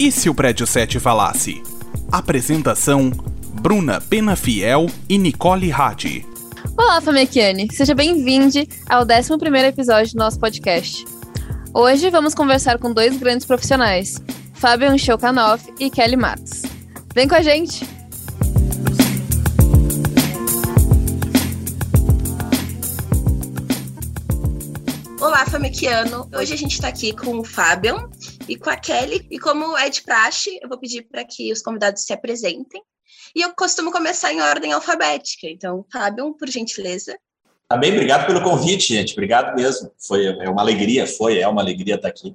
E se o prédio 7 falasse? Apresentação: Bruna Penafiel e Nicole Hadi. Olá, Famekiane! Seja bem-vindo ao 11 episódio do nosso podcast. Hoje vamos conversar com dois grandes profissionais, Fabian Shokanoff e Kelly Matos. Vem com a gente! Olá, Famekiano! Hoje a gente está aqui com o Fabian e com a Kelly. E como é de praxe, eu vou pedir para que os convidados se apresentem. E eu costumo começar em ordem alfabética. Então, Fabian, por gentileza. Tá bem, obrigado pelo convite, gente. Obrigado mesmo. Foi é uma alegria, foi, é uma alegria estar aqui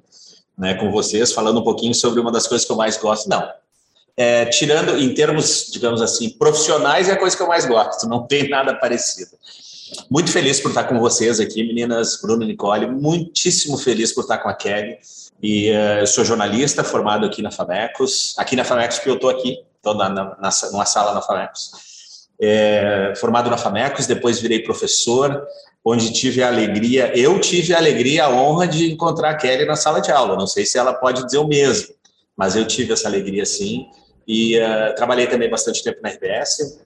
né, com vocês, falando um pouquinho sobre uma das coisas que eu mais gosto. Não, é, tirando em termos, digamos assim, profissionais, é a coisa que eu mais gosto, não tem nada parecido. Muito feliz por estar com vocês aqui, meninas, Bruno e Nicole, muitíssimo feliz por estar com a Kelly. E uh, sou jornalista, formado aqui na FAMECOS, aqui na FAMECOS, porque eu estou aqui, estou na, na, na, numa sala na FAMECOS. É, formado na FAMECOS, depois virei professor, onde tive a alegria, eu tive a alegria, a honra de encontrar a Kelly na sala de aula. Não sei se ela pode dizer o mesmo, mas eu tive essa alegria sim. E uh, trabalhei também bastante tempo na RBS.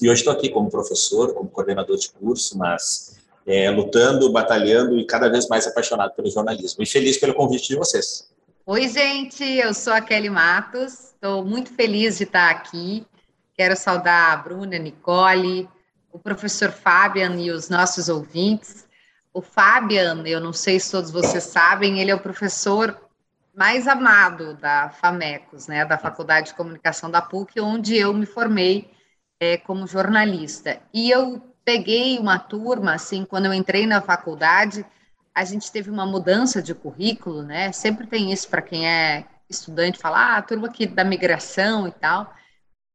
E hoje estou aqui como professor, como coordenador de curso, mas é, lutando, batalhando e cada vez mais apaixonado pelo jornalismo. E feliz pelo convite de vocês. Oi, gente, eu sou a Kelly Matos, estou muito feliz de estar aqui. Quero saudar a Bruna, a Nicole, o professor Fabian e os nossos ouvintes. O Fabian, eu não sei se todos vocês sabem, ele é o professor mais amado da FAMECOS, né, da Faculdade de Comunicação da PUC, onde eu me formei é, como jornalista. E eu peguei uma turma, assim, quando eu entrei na faculdade, a gente teve uma mudança de currículo, né? Sempre tem isso para quem é estudante, falar, ah, turma aqui da migração e tal.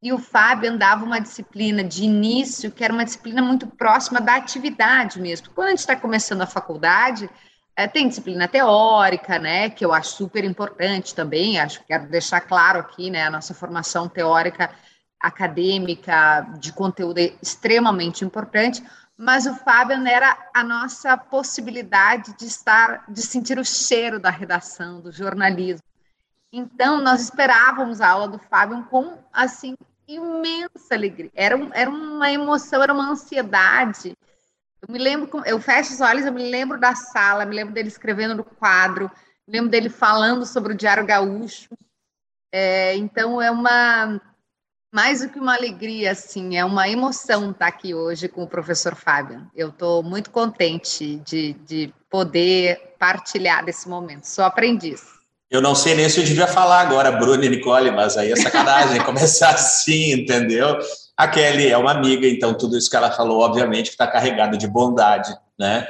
E o Fábio andava uma disciplina de início, que era uma disciplina muito próxima da atividade mesmo. Quando a gente está começando a faculdade, é, tem disciplina teórica, né, que eu acho super importante também, acho que quero deixar claro aqui, né, a nossa formação teórica acadêmica de conteúdo extremamente importante, mas o Fábio era a nossa possibilidade de estar, de sentir o cheiro da redação, do jornalismo. Então, nós esperávamos a aula do Fábio com, assim, imensa alegria. Era, um, era uma emoção, era uma ansiedade. Eu me lembro, eu fecho os olhos, eu me lembro da sala, me lembro dele escrevendo no quadro, me lembro dele falando sobre o Diário Gaúcho. É, então, é uma mais do que uma alegria, assim, é uma emoção estar aqui hoje com o professor Fábio. Eu estou muito contente de, de poder partilhar desse momento. Sou aprendiz. Eu não sei nem se eu devia falar agora, Bruno e Nicole, mas aí é sacanagem começar assim, entendeu? A Kelly é uma amiga, então tudo isso que ela falou, obviamente, está carregado de bondade, né?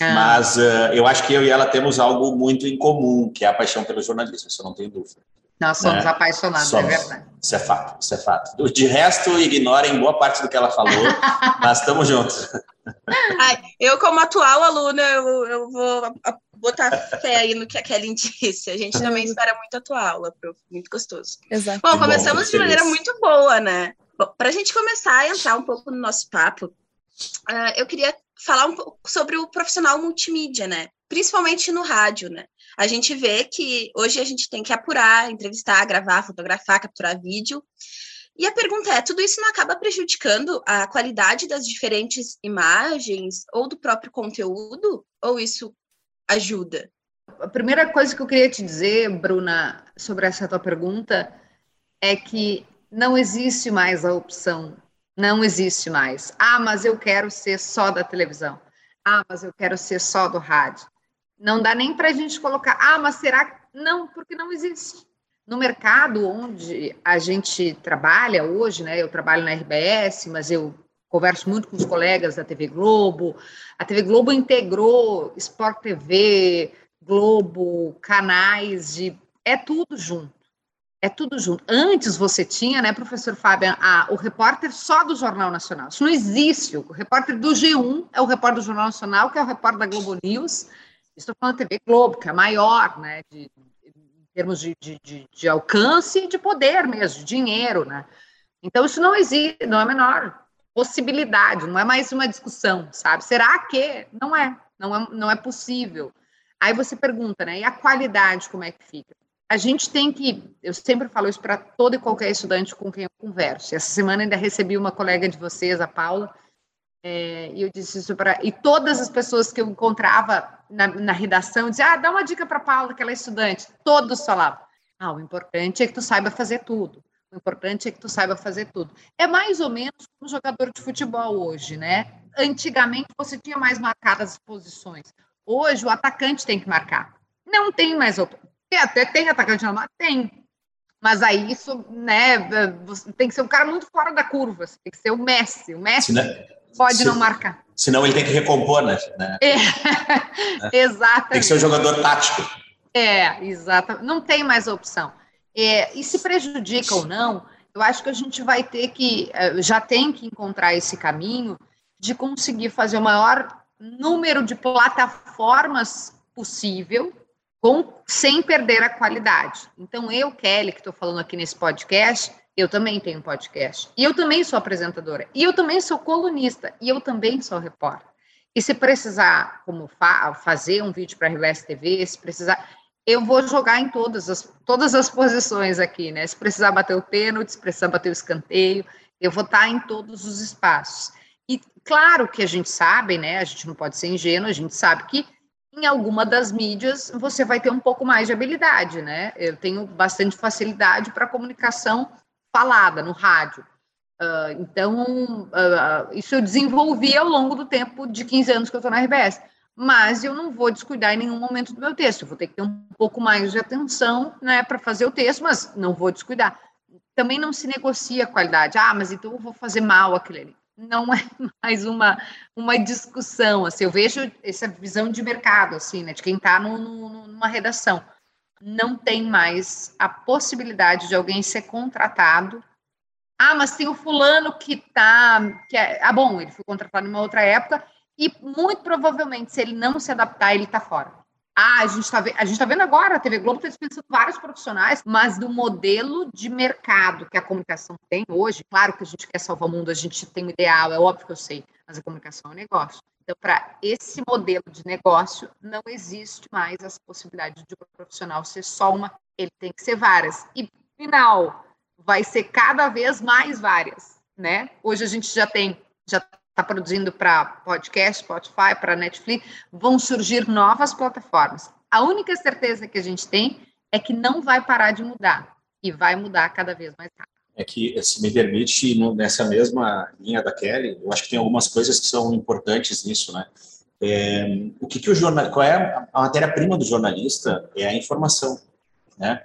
Ah. Mas uh, eu acho que eu e ela temos algo muito em comum, que é a paixão pelo jornalismo, isso eu não tenho dúvida. Nós somos né? apaixonados, é somos. é verdade. Isso é fato, isso é fato. De resto, ignorem boa parte do que ela falou, mas estamos juntos. Ai, eu, como atual aluna, eu, eu vou botar fé aí no que a Kelly disse. A gente também espera muito a tua aula, prof. Muito gostoso. Exato. Bom, começamos bom, de maneira muito boa, né? Para a gente começar a entrar um pouco no nosso papo, uh, eu queria falar um pouco sobre o profissional multimídia, né? Principalmente no rádio, né? A gente vê que hoje a gente tem que apurar, entrevistar, gravar, fotografar, capturar vídeo. E a pergunta é: tudo isso não acaba prejudicando a qualidade das diferentes imagens ou do próprio conteúdo? Ou isso ajuda? A primeira coisa que eu queria te dizer, Bruna, sobre essa tua pergunta, é que não existe mais a opção, não existe mais. Ah, mas eu quero ser só da televisão. Ah, mas eu quero ser só do rádio. Não dá nem para a gente colocar, ah, mas será que. Não, porque não existe. No mercado onde a gente trabalha hoje, né? Eu trabalho na RBS, mas eu converso muito com os colegas da TV Globo. A TV Globo integrou Sport TV, Globo, canais de. É tudo junto. É tudo junto. Antes você tinha, né, professor Fábio, a, o repórter só do Jornal Nacional. Isso não existe. O repórter do G1 é o repórter do Jornal Nacional, que é o repórter da Globo News. Estou falando da TV Globo, que é maior, né, de, em termos de, de, de, alcance e de poder mesmo, de dinheiro, né? Então, isso não existe, não é a menor possibilidade, não é mais uma discussão, sabe? Será que? Não é, não é, não é possível. Aí você pergunta, né? E a qualidade, como é que fica? a gente tem que, eu sempre falo isso para todo e qualquer estudante com quem eu converso. Essa semana ainda recebi uma colega de vocês, a Paula, é, e eu disse isso para. E todas as pessoas que eu encontrava na, na redação diziam: ah, dá uma dica para Paula, que ela é estudante. Todos falavam: ah, o importante é que tu saiba fazer tudo. O importante é que tu saiba fazer tudo. É mais ou menos como jogador de futebol hoje, né? Antigamente você tinha mais marcadas as posições. Hoje o atacante tem que marcar. Não tem mais até tem atacante normal? Tem. Mas aí isso, né, tem que ser um cara muito fora da curva, tem que ser o Messi. O Messi não, pode não marcar. Senão ele tem que recompor, né? É. é. Exatamente. Tem que ser um jogador tático. É, exato. Não tem mais opção. É, e se prejudica ou não, eu acho que a gente vai ter que, é, já tem que encontrar esse caminho de conseguir fazer o maior número de plataformas possível com, sem perder a qualidade. Então, eu, Kelly, que estou falando aqui nesse podcast, eu também tenho podcast. E eu também sou apresentadora. E eu também sou colunista. E eu também sou repórter. E se precisar como fa fazer um vídeo para a RBS TV, se precisar, eu vou jogar em todas as, todas as posições aqui, né? Se precisar bater o pênalti, se precisar bater o escanteio, eu vou estar em todos os espaços. E claro que a gente sabe, né? A gente não pode ser ingênuo, a gente sabe que em alguma das mídias você vai ter um pouco mais de habilidade, né? Eu tenho bastante facilidade para comunicação falada no rádio. Uh, então, uh, isso eu desenvolvi ao longo do tempo de 15 anos que eu estou na RBS. Mas eu não vou descuidar em nenhum momento do meu texto. Eu vou ter que ter um pouco mais de atenção né, para fazer o texto, mas não vou descuidar. Também não se negocia a qualidade. Ah, mas então eu vou fazer mal aquilo ali não é mais uma, uma discussão, assim, eu vejo essa visão de mercado, assim, né, de quem está numa redação. Não tem mais a possibilidade de alguém ser contratado. Ah, mas tem o fulano que tá, que é, ah, bom, ele foi contratado numa outra época e muito provavelmente, se ele não se adaptar, ele está fora. Ah, a gente está a gente tá vendo agora, a TV Globo está dispensando vários profissionais, mas do modelo de mercado que a comunicação tem hoje, claro que a gente quer salvar o mundo, a gente tem um ideal, é óbvio que eu sei, mas a comunicação é um negócio. Então, para esse modelo de negócio, não existe mais as possibilidades de um profissional ser só uma, ele tem que ser várias. E, final, vai ser cada vez mais várias, né? Hoje a gente já tem, já está produzindo para podcast, Spotify, para Netflix, vão surgir novas plataformas. A única certeza que a gente tem é que não vai parar de mudar e vai mudar cada vez mais rápido. É que, se me permite, nessa mesma linha da Kelly, eu acho que tem algumas coisas que são importantes nisso, né? É, o que, que o jornal, qual é a matéria-prima do jornalista? É a informação. Né?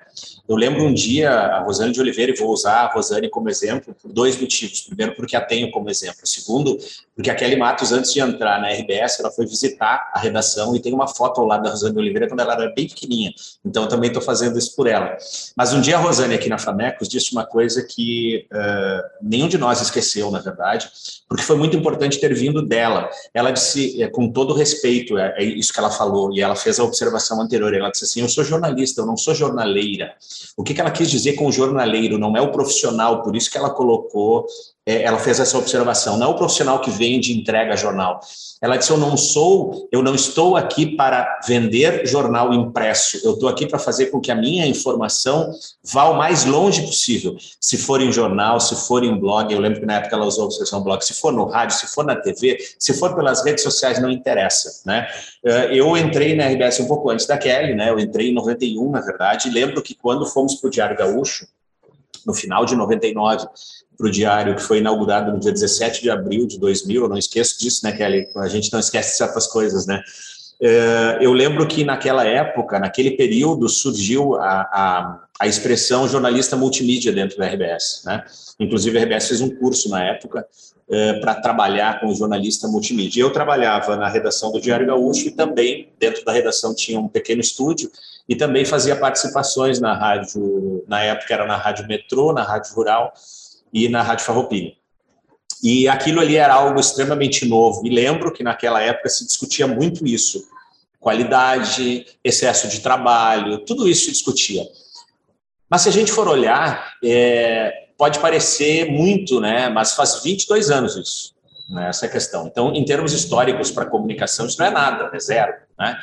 Eu lembro um dia a Rosane de Oliveira, e vou usar a Rosane como exemplo por dois motivos. Primeiro, porque a tenho como exemplo. Segundo, porque a Kelly Matos, antes de entrar na RBS, ela foi visitar a redação e tem uma foto ao lado da Rosane de Oliveira quando ela era bem pequenininha. Então, também estou fazendo isso por ela. Mas um dia a Rosane, aqui na Famecos, disse uma coisa que uh, nenhum de nós esqueceu, na verdade, porque foi muito importante ter vindo dela. Ela disse, é, com todo respeito, é, é isso que ela falou, e ela fez a observação anterior. Ela disse assim: Eu sou jornalista, eu não sou jornaleira. O que, que ela quis dizer com jornaleiro? Não é o profissional, por isso que ela colocou ela fez essa observação. Não é o profissional que vende e entrega jornal. Ela disse: Eu não sou, eu não estou aqui para vender jornal impresso. Eu estou aqui para fazer com que a minha informação vá o mais longe possível. Se for em jornal, se for em blog, eu lembro que na época ela usou a expressão blog, se for no rádio, se for na TV, se for pelas redes sociais, não interessa. Né? É, eu entrei na RBS um pouco antes da Kelly, né? eu entrei em 91, na verdade, e lembro que quando fomos para o Diário Gaúcho, no final de 99, para o Diário, que foi inaugurado no dia 17 de abril de 2000, eu não esqueço disso, né, Kelly? A gente não esquece certas coisas, né? É, eu lembro que naquela época, naquele período, surgiu a, a, a expressão jornalista multimídia dentro da RBS, né? Inclusive, a RBS fez um curso na época é, para trabalhar com o jornalista multimídia. Eu trabalhava na redação do Diário Gaúcho e também, dentro da redação, tinha um pequeno estúdio e também fazia participações na rádio, na época era na Rádio Metrô, na Rádio Rural, e na Rádio Farroupilha. E aquilo ali era algo extremamente novo. E lembro que naquela época se discutia muito isso. Qualidade, excesso de trabalho, tudo isso se discutia. Mas se a gente for olhar, é, pode parecer muito, né? mas faz 22 anos isso, né? essa questão. Então, em termos históricos para comunicação, isso não é nada, é zero. Né?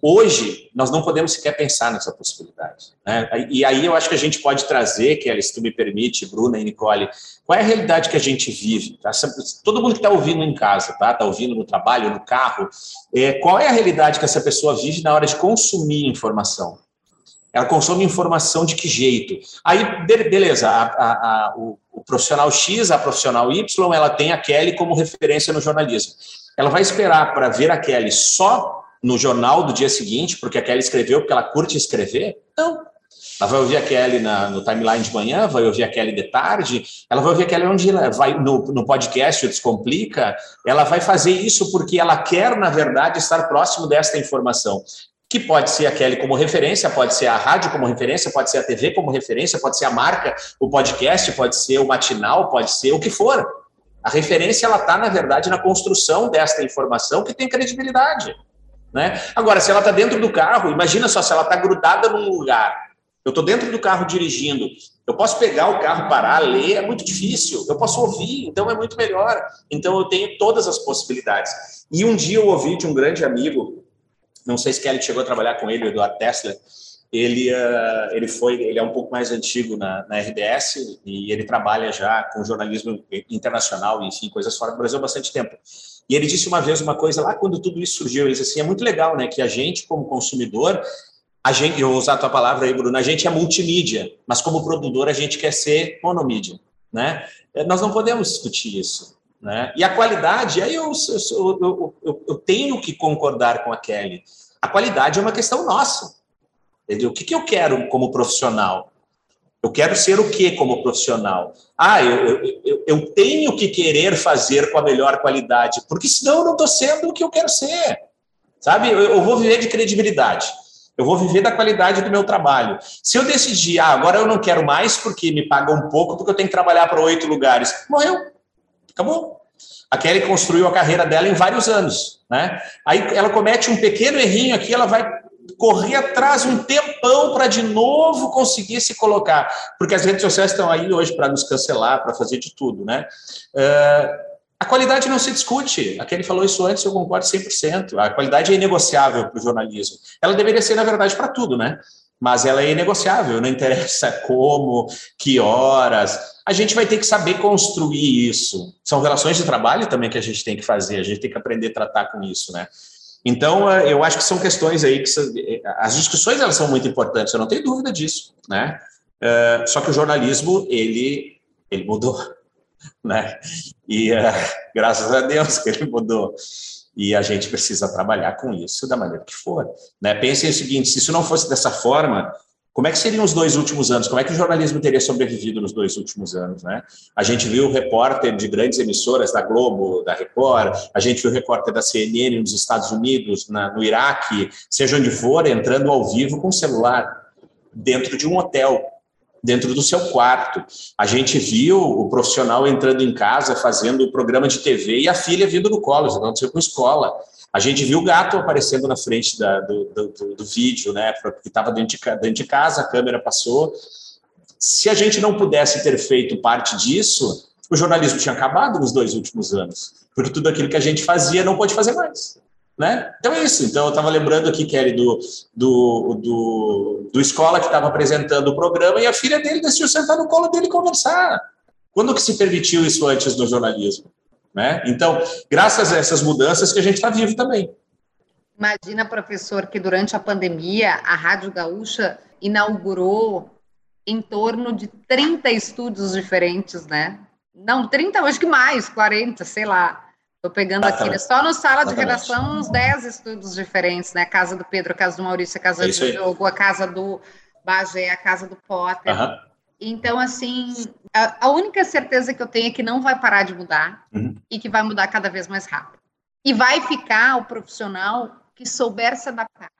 Hoje, nós não podemos sequer pensar nessa possibilidade. Né? E aí eu acho que a gente pode trazer, Kelly, se tu me permite, Bruna e Nicole, qual é a realidade que a gente vive? Tá? Todo mundo que está ouvindo em casa, tá? Está ouvindo no trabalho, no carro, é, qual é a realidade que essa pessoa vive na hora de consumir informação? Ela consome informação de que jeito? Aí, beleza, a, a, a, o, o, profissional X, a profissional Y, ela tem a Kelly como referência no jornalismo. Ela vai esperar para ver a Kelly só no jornal do dia seguinte, porque a Kelly escreveu, porque ela curte escrever? Não. Ela vai ouvir a Kelly na, no timeline de manhã, vai ouvir a Kelly de tarde, ela vai ouvir a Kelly onde ela vai no, no podcast o Descomplica, ela vai fazer isso porque ela quer, na verdade, estar próximo desta informação que pode ser a Kelly como referência, pode ser a rádio como referência, pode ser a TV como referência, pode ser a marca, o podcast, pode ser o matinal, pode ser o que for. A referência ela está na verdade na construção desta informação que tem credibilidade, né? Agora, se ela está dentro do carro, imagina só se ela está grudada num lugar. Eu estou dentro do carro dirigindo. Eu posso pegar o carro, parar, ler, é muito difícil. Eu posso ouvir, então é muito melhor. Então eu tenho todas as possibilidades. E um dia eu ouvi de um grande amigo, não sei se Kelly chegou a trabalhar com ele, o Eduardo Tesla. Ele, uh, ele foi, ele é um pouco mais antigo na, na e ele trabalha já com jornalismo internacional, enfim, coisas fora do Brasil há bastante tempo. E ele disse uma vez uma coisa lá quando tudo isso surgiu, ele disse assim, é muito legal, né, que a gente como consumidor, a gente, eu vou usar a tua palavra aí, Bruno, a gente é multimídia, mas como produtor a gente quer ser monomídia, né? Nós não podemos discutir isso. Né? E a qualidade, aí eu, eu, eu, eu, tenho que concordar com a Kelly. A qualidade é uma questão nossa. Entendeu? O que, que eu quero como profissional? Eu quero ser o que como profissional? Ah, eu, eu, eu tenho que querer fazer com a melhor qualidade, porque senão eu não estou sendo o que eu quero ser. Sabe? Eu, eu vou viver de credibilidade. Eu vou viver da qualidade do meu trabalho. Se eu decidir, ah, agora eu não quero mais porque me pagam um pouco, porque eu tenho que trabalhar para oito lugares, morreu. Acabou. A Kelly construiu a carreira dela em vários anos, né? Aí ela comete um pequeno errinho aqui, ela vai correr atrás um tempão para de novo conseguir se colocar, porque as redes sociais estão aí hoje para nos cancelar, para fazer de tudo, né? Uh, a qualidade não se discute. A Kelly falou isso antes, eu concordo 100%. A qualidade é inegociável para o jornalismo. Ela deveria ser, na verdade, para tudo, né? Mas ela é inegociável, não interessa como, que horas, a gente vai ter que saber construir isso. São relações de trabalho também que a gente tem que fazer, a gente tem que aprender a tratar com isso, né? Então, eh, eu acho que são questões aí que eh, as discussões elas são muito importantes, eu não tenho dúvida disso, né? Eh, só que o jornalismo ele ele mudou, né? E graças a Deus que ele mudou. E a gente precisa trabalhar com isso da maneira que for. Né? Pensem o seguinte: se isso não fosse dessa forma, como é que seriam os dois últimos anos? Como é que o jornalismo teria sobrevivido nos dois últimos anos? Né? A gente viu repórter de grandes emissoras, da Globo, da Record, a gente viu repórter da CNN nos Estados Unidos, na, no Iraque, seja onde for, entrando ao vivo com o celular, dentro de um hotel, dentro do seu quarto. A gente viu o profissional entrando em casa, fazendo o programa de TV e a filha vindo no colo, isso aconteceu com escola. A gente viu o gato aparecendo na frente da, do, do, do, vídeo, né? Porque estava dentro, de, dentro de casa, a câmera passou. Se a gente não pudesse ter feito parte disso, o jornalismo tinha acabado nos dois últimos anos. Porque tudo aquilo que a gente fazia não pode fazer mais. Né? Então é isso. Então eu estava lembrando aqui, Kelly, do, do, do, do escola que estava apresentando o programa e a filha dele decidiu sentar no colo dele e conversar. Quando que se permitiu isso antes no jornalismo? Né? Então, graças a essas mudanças que a gente está vivo também. Imagina, professor, que durante a pandemia a Rádio Gaúcha inaugurou em torno de 30 estúdios diferentes, né? Não, 30, acho que mais, 40, sei lá. Estou pegando aqui, né? só no sala de redação, uns 10 estúdios diferentes, né? A casa do Pedro, a casa do Maurício, a casa é do Diogo, a casa do Bagé, a casa do Potter. Então, assim, a, a, única certeza que eu tenho é que não vai parar de mudar uhum. e que vai mudar cada vez mais rápido. E vai ficar o profissional que souber se adaptar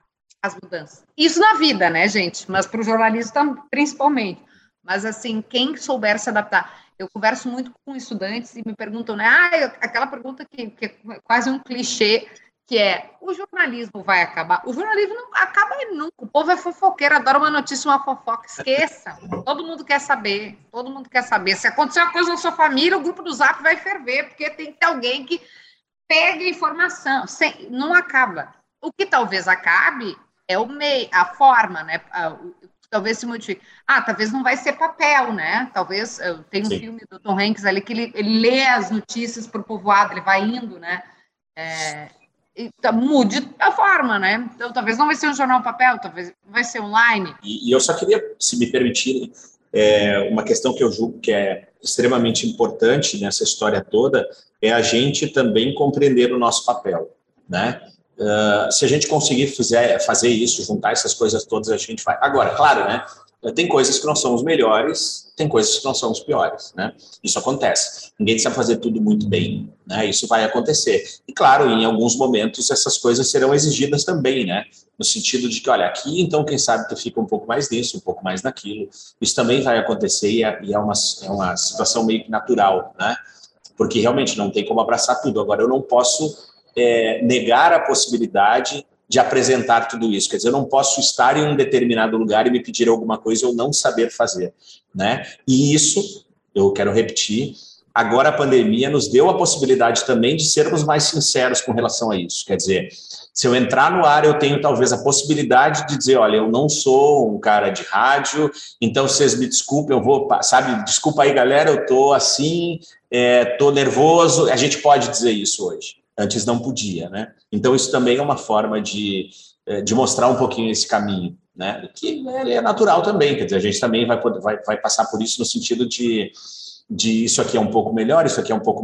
às mudanças. Isso na vida, né, gente? Mas para o jornalismo principalmente. Mas, assim, quem souber se adaptar. Eu converso muito com estudantes e me perguntam, né? Ah, aquela pergunta que, que é quase um clichê que é o jornalismo vai acabar. O jornalismo não acaba nunca. O povo é fofoqueiro, adora uma notícia, uma fofoca. Esqueça. Todo mundo quer saber. Todo mundo quer saber. Se acontecer uma coisa na sua família, o grupo do Zap vai ferver, porque tem que ter alguém que pegue informação. Sem, não acaba. O que talvez acabe é o meio, a forma, né? Talvez se modifique. Ah, talvez não vai ser papel, né? Talvez tem um Sim. filme do Tom Hanks ali que ele, ele lê as notícias para o povoado, ele vai indo, né? É, então, mude a forma, né? Então, talvez não vai ser um jornal papel, talvez vai ser online. E, e eu só queria, se me permitirem, é, uma questão que eu julgo que é extremamente importante nessa história toda é a gente também compreender o nosso papel, né? Uh, se a gente conseguir fizer, fazer isso, juntar essas coisas todas, a gente vai. Agora, claro, né? Tem coisas que nós somos melhores, tem coisas que nós somos piores, né? Isso acontece. Ninguém sabe fazer tudo muito bem, né? Isso vai acontecer. E claro, em alguns momentos essas coisas serão exigidas também, né? No sentido de que, olha, aqui então quem sabe tu fica um pouco mais nisso, um pouco mais naquilo. Isso também vai acontecer e é, é uma, é uma situação meio que natural, né? Porque realmente não tem como abraçar tudo. Agora, eu não posso é, negar a possibilidade de apresentar tudo isso. Quer dizer, eu não posso estar em um determinado lugar e me pedir alguma coisa ou não saber fazer, né? E isso, eu quero repetir, agora a pandemia nos deu a possibilidade também de sermos mais sinceros com relação a isso. Quer dizer, se eu entrar no ar, eu tenho talvez a possibilidade de dizer, olha, eu não sou um cara de rádio, então vocês me desculpem, eu vou, sabe, desculpa aí, galera, eu tô assim, é, tô nervoso. A gente pode dizer isso hoje. Antes não podia, né? Então isso também é uma forma de, é, de mostrar um pouquinho esse caminho, né? Que é natural também, quer dizer, a gente também vai, poder, vai, vai passar por isso no sentido de, de isso aqui é um pouco melhor, isso aqui é um pouco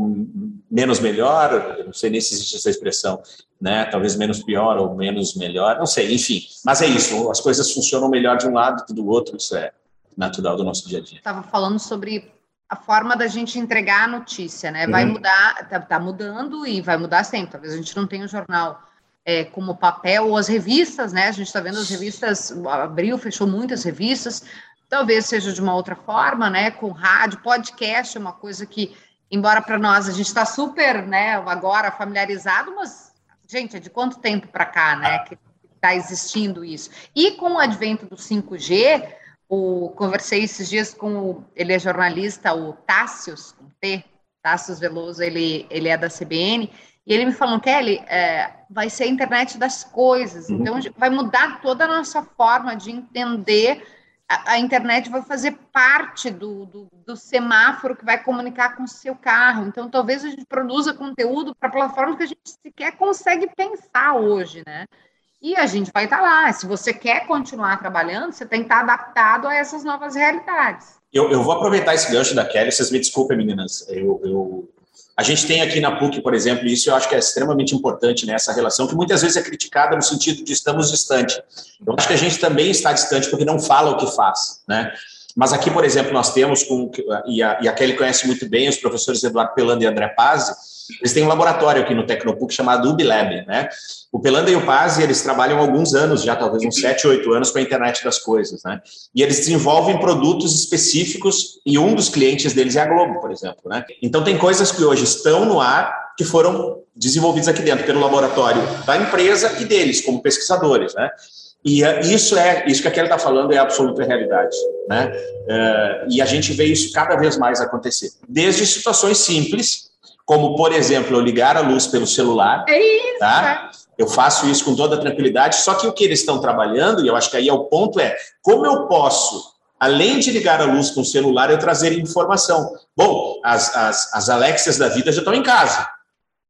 menos melhor, não sei nem se existe essa expressão, né? Talvez menos pior ou menos melhor, não sei, enfim. Mas é isso, as coisas funcionam melhor de um lado que do outro, isso é natural do nosso dia a dia. Estava falando sobre a forma da gente entregar a notícia, né? Vai uhum. mudar, tá, tá, mudando e vai mudar sempre. Talvez a gente não tenha o um jornal é, como papel ou as revistas, né? A gente está vendo as revistas, abriu, fechou muitas revistas. Talvez seja de uma outra forma, né? Com rádio, podcast é uma coisa que, embora para nós a gente está super, né? Agora familiarizado, mas gente, é de quanto tempo para cá, né? Que está existindo isso? E com o advento do 5G o, conversei esses dias com o, ele é jornalista, o Tássios, com T, Tássios Veloso, ele, ele é da CBN, e ele me falou, Kelly, é, vai ser a internet das coisas, uhum. então vai mudar toda a nossa forma de entender, a, a internet vai fazer parte do, do, do, semáforo que vai comunicar com o seu carro, então talvez a gente produza conteúdo para plataformas que a gente sequer consegue pensar hoje, né? E a gente vai estar lá. Se você quer continuar trabalhando, você tem que estar adaptado a essas novas realidades. Eu, eu vou aproveitar esse gancho da Kelly, vocês me desculpem, meninas. Eu, eu, a gente tem aqui na PUC, por exemplo, isso eu acho que é extremamente importante nessa né, relação, que muitas vezes é criticada no sentido de estamos distante. Eu acho que a gente também está distante porque não fala o que faz, né? Mas aqui, por exemplo, nós temos, com, e, a, e a Kelly conhece muito bem, os professores Eduardo Pelando e André Pazzi, eles têm um laboratório aqui no Tecnopuc chamado UbiLab, né? O Pelanda e o Pazzi, eles trabalham alguns anos, já talvez uns 7, 8 anos com a internet das coisas, né? E eles desenvolvem produtos específicos e um dos clientes deles é a Globo, por exemplo, né? Então tem coisas que hoje estão no ar que foram desenvolvidas aqui dentro pelo laboratório da empresa e deles como pesquisadores, né? E é, isso é isso que a Kelly está falando é absoluta realidade, né? É, e a gente vê isso cada vez mais acontecer, desde situações simples como, por exemplo, eu ligar a luz pelo celular. É isso. Tá? Eu faço isso com toda tranquilidade, só que o que eles estão trabalhando, e eu acho que aí é o ponto, é como eu posso, além de ligar a luz com o celular, eu trazer informação. Bom, as, as, as Alexias da vida já estão em casa,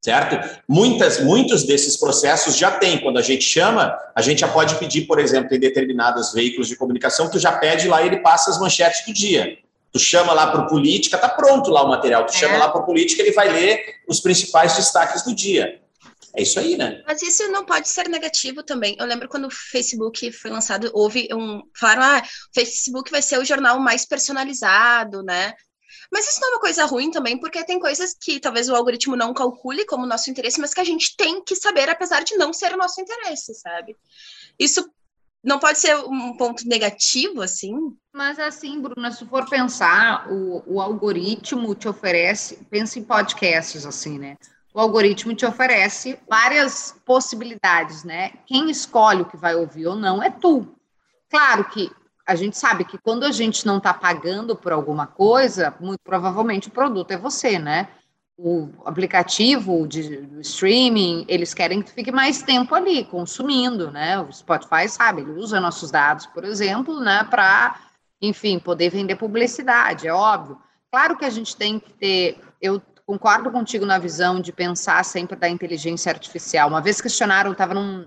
certo? Muitas, muitos desses processos já tem. Quando a gente chama, a gente já pode pedir, por exemplo, em determinados veículos de comunicação, tu já pede lá e ele passa as manchetes do dia. Tu chama lá para o política, tá pronto lá o material. Tu é. chama lá para o política, ele vai ler os principais destaques do dia. É isso aí, né? Mas isso não pode ser negativo também. Eu lembro quando o Facebook foi lançado, houve um. Falaram, ah, o Facebook vai ser o jornal mais personalizado, né? Mas isso não é uma coisa ruim também, porque tem coisas que talvez o algoritmo não calcule como nosso interesse, mas que a gente tem que saber, apesar de não ser o nosso interesse, sabe? Isso não pode ser um ponto negativo, assim? Mas assim, Bruna, se for pensar, o, o algoritmo te oferece, pensa em podcasts, assim, né? O algoritmo te oferece várias possibilidades, né? Quem escolhe o que vai ouvir ou não é tu. Claro que a gente sabe que quando a gente não está pagando por alguma coisa, muito provavelmente o produto é você, né? O aplicativo de streaming, eles querem que tu fique mais tempo ali consumindo, né? O Spotify sabe, ele usa nossos dados, por exemplo, né, para, enfim, poder vender publicidade, é óbvio. Claro que a gente tem que ter, eu concordo contigo na visão de pensar sempre da inteligência artificial. Uma vez questionaram, estava num,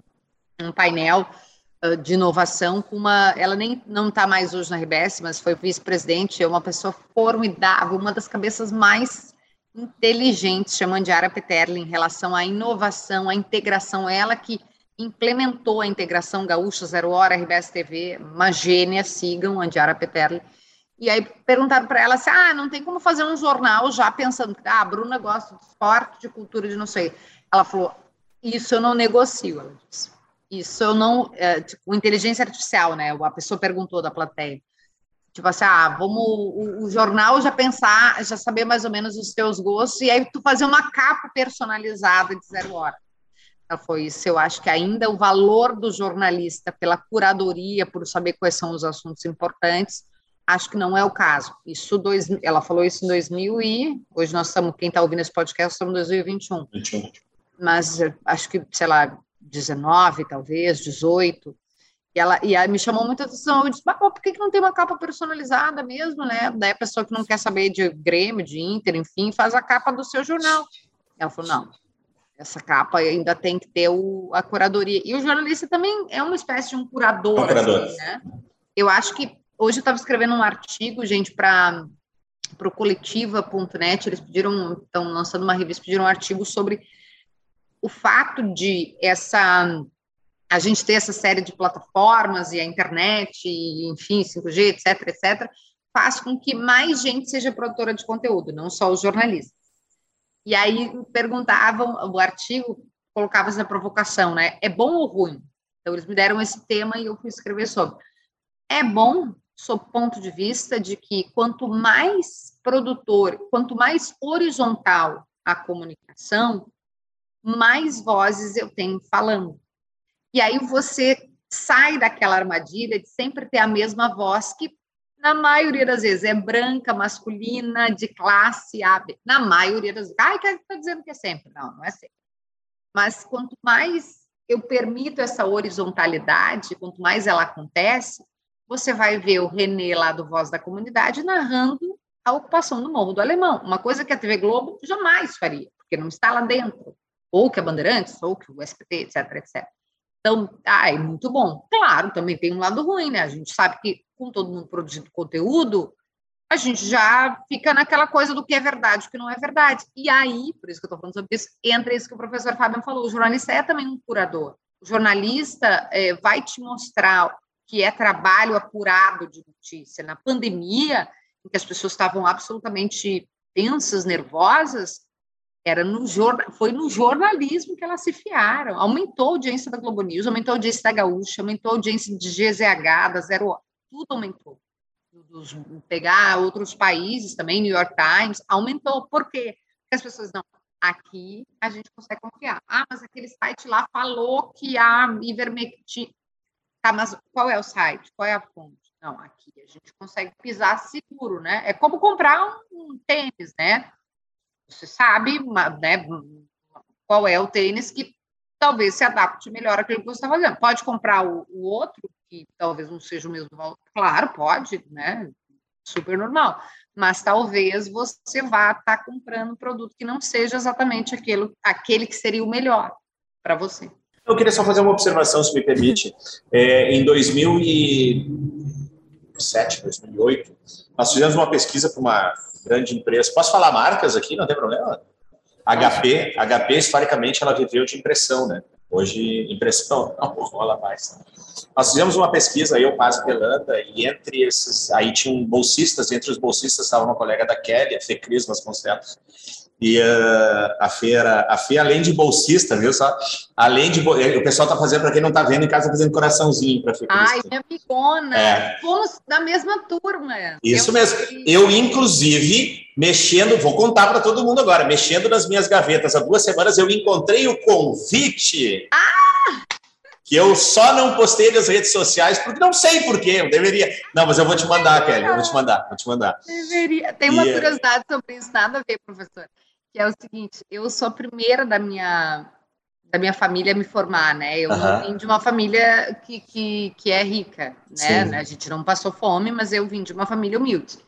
num painel uh, de inovação com uma, ela nem não está mais hoje na RBS, mas foi vice-presidente, é uma pessoa formidável, uma das cabeças mais inteligentes, chamando de Ara Peterle, em relação à inovação, à integração, ela que implementou a integração Gaúcha Zero Hora, RBS TV, uma gênia, sigam a Diara Peterle, e aí perguntaram para ela assim: ah, não tem como fazer um jornal já pensando que ah, a Bruna gosta de esporte, de cultura, de não sei. Ela falou: isso eu não negocio, ela disse. Isso eu não. É, tipo, inteligência artificial, né? A pessoa perguntou da plateia. Tipo assim, ah, vamos o, o, jornal já pensar, já saber mais ou menos os teus gostos, e aí tu fazer uma capa personalizada de zero hora. Ela foi isso. Eu acho que ainda o valor do jornalista pela curadoria, por saber quais são os assuntos importantes, Acho que não é o caso. Isso dois, ela falou isso em 2000 e hoje nós estamos, quem está ouvindo esse podcast, estamos em 2021. 21. Mas eh, acho que, sei lá, 19, talvez, 18. E ela e aí me chamou muita atenção. Eu disse, mas por que, que não tem uma capa personalizada mesmo, né? Daí a pessoa que não quer saber de Grêmio, de Inter, enfim, faz a capa do seu jornal. Ela falou, não, essa capa ainda tem que ter o, a curadoria. E o jornalista também é uma espécie de um curador, um curador. Assim, né? Eu acho que Hoje eu estava escrevendo um artigo, gente, para o coletiva.net, eles pediram, estão lançando uma revista, pediram um artigo sobre o fato de essa a gente ter essa série de plataformas e a internet, e, enfim, 5G, etc, etc, faz com que mais gente seja produtora de conteúdo, não só os jornalistas. E aí perguntavam, o artigo colocava essa provocação, né? É bom ou ruim? Então eles me deram esse tema e eu fui escrever sobre. É bom sob o ponto de vista de que quanto mais produtor, quanto mais horizontal a comunicação, mais vozes eu tenho falando. E aí você sai daquela armadilha de sempre ter a mesma voz que na maioria das vezes é branca, masculina, de classe A, B. Na maioria das vezes. Ai, que está dizendo que é sempre. Não, não é sempre. Mas quanto mais eu permito essa horizontalidade, quanto mais ela acontece, você vai ver o René lá do Voz da Comunidade narrando a ocupação do Morro do Alemão, uma coisa que a TV Globo jamais faria, porque não está lá dentro, ou que a Bandeirantes, ou que o SPT, etc, etc. Então, ah, é muito bom. Claro, também tem um lado ruim, né? A gente sabe que com todo mundo produzindo conteúdo, a gente já fica naquela coisa do que é verdade o que não é verdade. E aí, por isso que eu estou falando sobre isso, entra isso que o professor Fábio falou, o jornalista é também um curador. O jornalista é, vai te mostrar que é trabalho apurado de notícia. Na pandemia, em que as pessoas estavam absolutamente tensas, nervosas, era no jornal, foi no jornalismo que elas se fiaram. Aumentou a audiência da Globo News, aumentou a audiência da Gaúcha, aumentou a audiência de GZH, da Zero tudo aumentou. Dos, pegar outros países também, New York Times, aumentou. Por quê? Porque as pessoas não. Aqui a gente consegue confiar. Ah, mas aquele site lá falou que a ivermectina. Tá, mas qual é o site? Qual é a fonte? Não, aqui a gente consegue pisar seguro, né? É como comprar um tênis, né? Você sabe né, qual é o tênis que talvez se adapte melhor àquilo que você está fazendo. Pode comprar o, o outro, que talvez não seja o mesmo valor. Claro, pode, né? Super normal. Mas talvez você vá estar tá comprando um produto que não seja exatamente aquele, aquele que seria o melhor para você. Eu queria só fazer uma observação, se me permite. É, em 2007, 2008, nós fizemos uma pesquisa para uma grande empresa. Posso falar marcas aqui? Não tem problema? HP, HP historicamente, ela viveu de impressão, né? Hoje, impressão não rola mais. Nós fizemos uma pesquisa, eu, Paz Belanda, e entre esses, aí tinham bolsistas, entre os bolsistas estava uma colega da Kelly, a Fê Cris Vasconcelos, e uh, a feira, a feira, além de bolsista, viu só? Além de. O pessoal tá fazendo, para quem não tá vendo, em casa, tá fazendo coraçãozinho para Fê Ai, minha amigona. É. Fomos da mesma turma. Isso eu mesmo. Eu, inclusive, mexendo, vou contar para todo mundo agora, mexendo nas minhas gavetas há duas semanas, eu encontrei o convite. Ah! que eu só não postei nas redes sociais, porque não sei porquê, eu deveria. Não, mas eu vou te mandar, Kelly, eu vou te mandar, vou te mandar. Deveria. Tem uma e, é curiosidade sobre isso, nada a ver, professor que é o seguinte, eu sou a primeira da minha da minha família me formar, né? Eu vim de uma família que, que, que é rica, né? Sim. A gente não passou fome, mas eu vim de uma família humilde.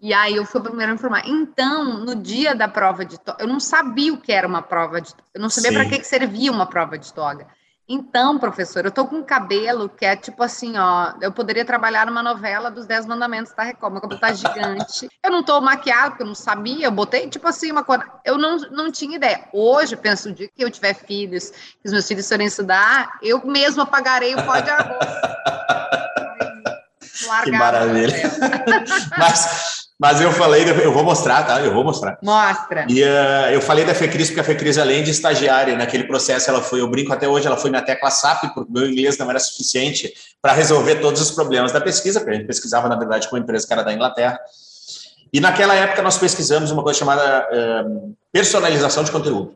E aí eu fui a primeira a me formar. Então, no dia da prova de toga, eu não sabia o que era uma prova de eu não sabia para que, que servia uma prova de toga. Então, professor, eu tô com um cabelo que é tipo assim, ó, eu poderia trabalhar numa novela dos Dez Mandamentos da Record, meu cabelo tá gigante. Eu não tô maquiado, porque eu não sabia, eu botei tipo assim uma cor, eu não, não tinha ideia. Hoje, penso, o dia que eu tiver filhos, que os meus filhos forem estudar, eu mesma pagarei o pó de arroz. que maravilha. Mas mas eu falei, eu vou mostrar, tá? Eu vou mostrar. Mostra. E uh, eu falei da Fecris, porque a Fecris, além de estagiária naquele processo, ela foi, eu brinco até hoje, ela foi minha tecla SAP, porque meu inglês não era suficiente para resolver todos os problemas da pesquisa, porque a gente pesquisava, na verdade, com uma empresa que era da Inglaterra. E naquela época nós pesquisamos uma coisa chamada uh, personalização de conteúdo.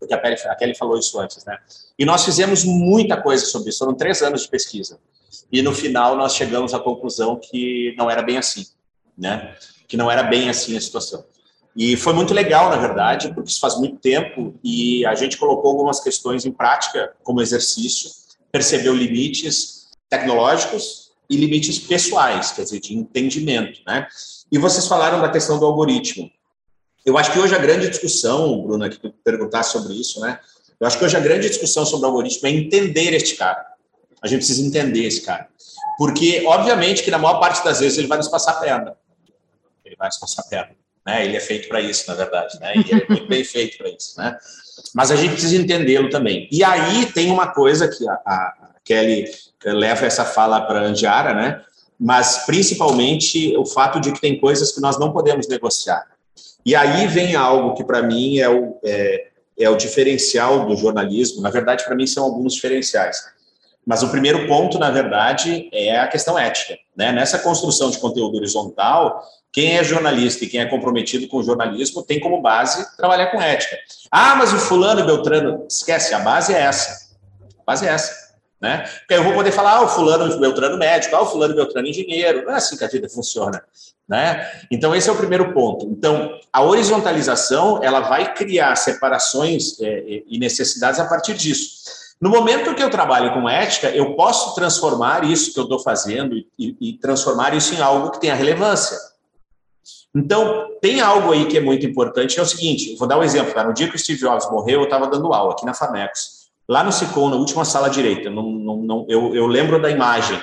Porque a, Kelly, a Kelly falou isso antes, né? E nós fizemos muita coisa sobre isso, foram três anos de pesquisa. E no final nós chegamos à conclusão que não era bem assim né? Que não era bem assim a situação. E foi muito legal, na verdade, porque isso faz muito tempo e a gente colocou algumas questões em prática como exercício, percebeu limites tecnológicos e limites pessoais, quer dizer, de entendimento, né? E vocês falaram da questão do algoritmo. Eu acho que hoje a grande discussão, Bruna, que tu perguntasse sobre isso, né? Eu acho que hoje a grande discussão sobre o algoritmo é entender este cara. A gente precisa entender esse cara. Porque, obviamente, que na maior parte das vezes ele vai nos passar a perna ele vai se passar perna. Né? Ele é feito para isso, na verdade, né? E é muito bem feito para isso, né? Mas a gente precisa entendê-lo também. E aí tem uma coisa que a, a Kelly leva essa fala para Andiara, né? Mas principalmente o fato de que tem coisas que nós não podemos negociar. E aí vem algo que para mim é o, é, é o diferencial do jornalismo. Na verdade, para mim são alguns diferenciais. Mas o primeiro ponto, na verdade, é a questão ética. Né? Nessa construção de conteúdo horizontal, quem é jornalista e quem é comprometido com o jornalismo tem como base trabalhar com ética. Ah, mas o fulano Beltrano, esquece, a base é essa. A base é essa. Né? Porque eu vou poder falar, ah, o fulano Beltrano médico, ah, o fulano Beltrano engenheiro. Não é assim que a vida funciona. Né? Então, esse é o primeiro ponto. Então, a horizontalização ela vai criar separações é, e necessidades a partir disso. No momento que eu trabalho com ética, eu posso transformar isso que eu estou fazendo e, e transformar isso em algo que tenha relevância. Então, tem algo aí que é muito importante, que é o seguinte, vou dar um exemplo, cara. No dia que o Steve Jobs morreu, eu estava dando aula aqui na Famecos, lá no Sicom, na última sala direita, não, não, não, eu, eu lembro da imagem.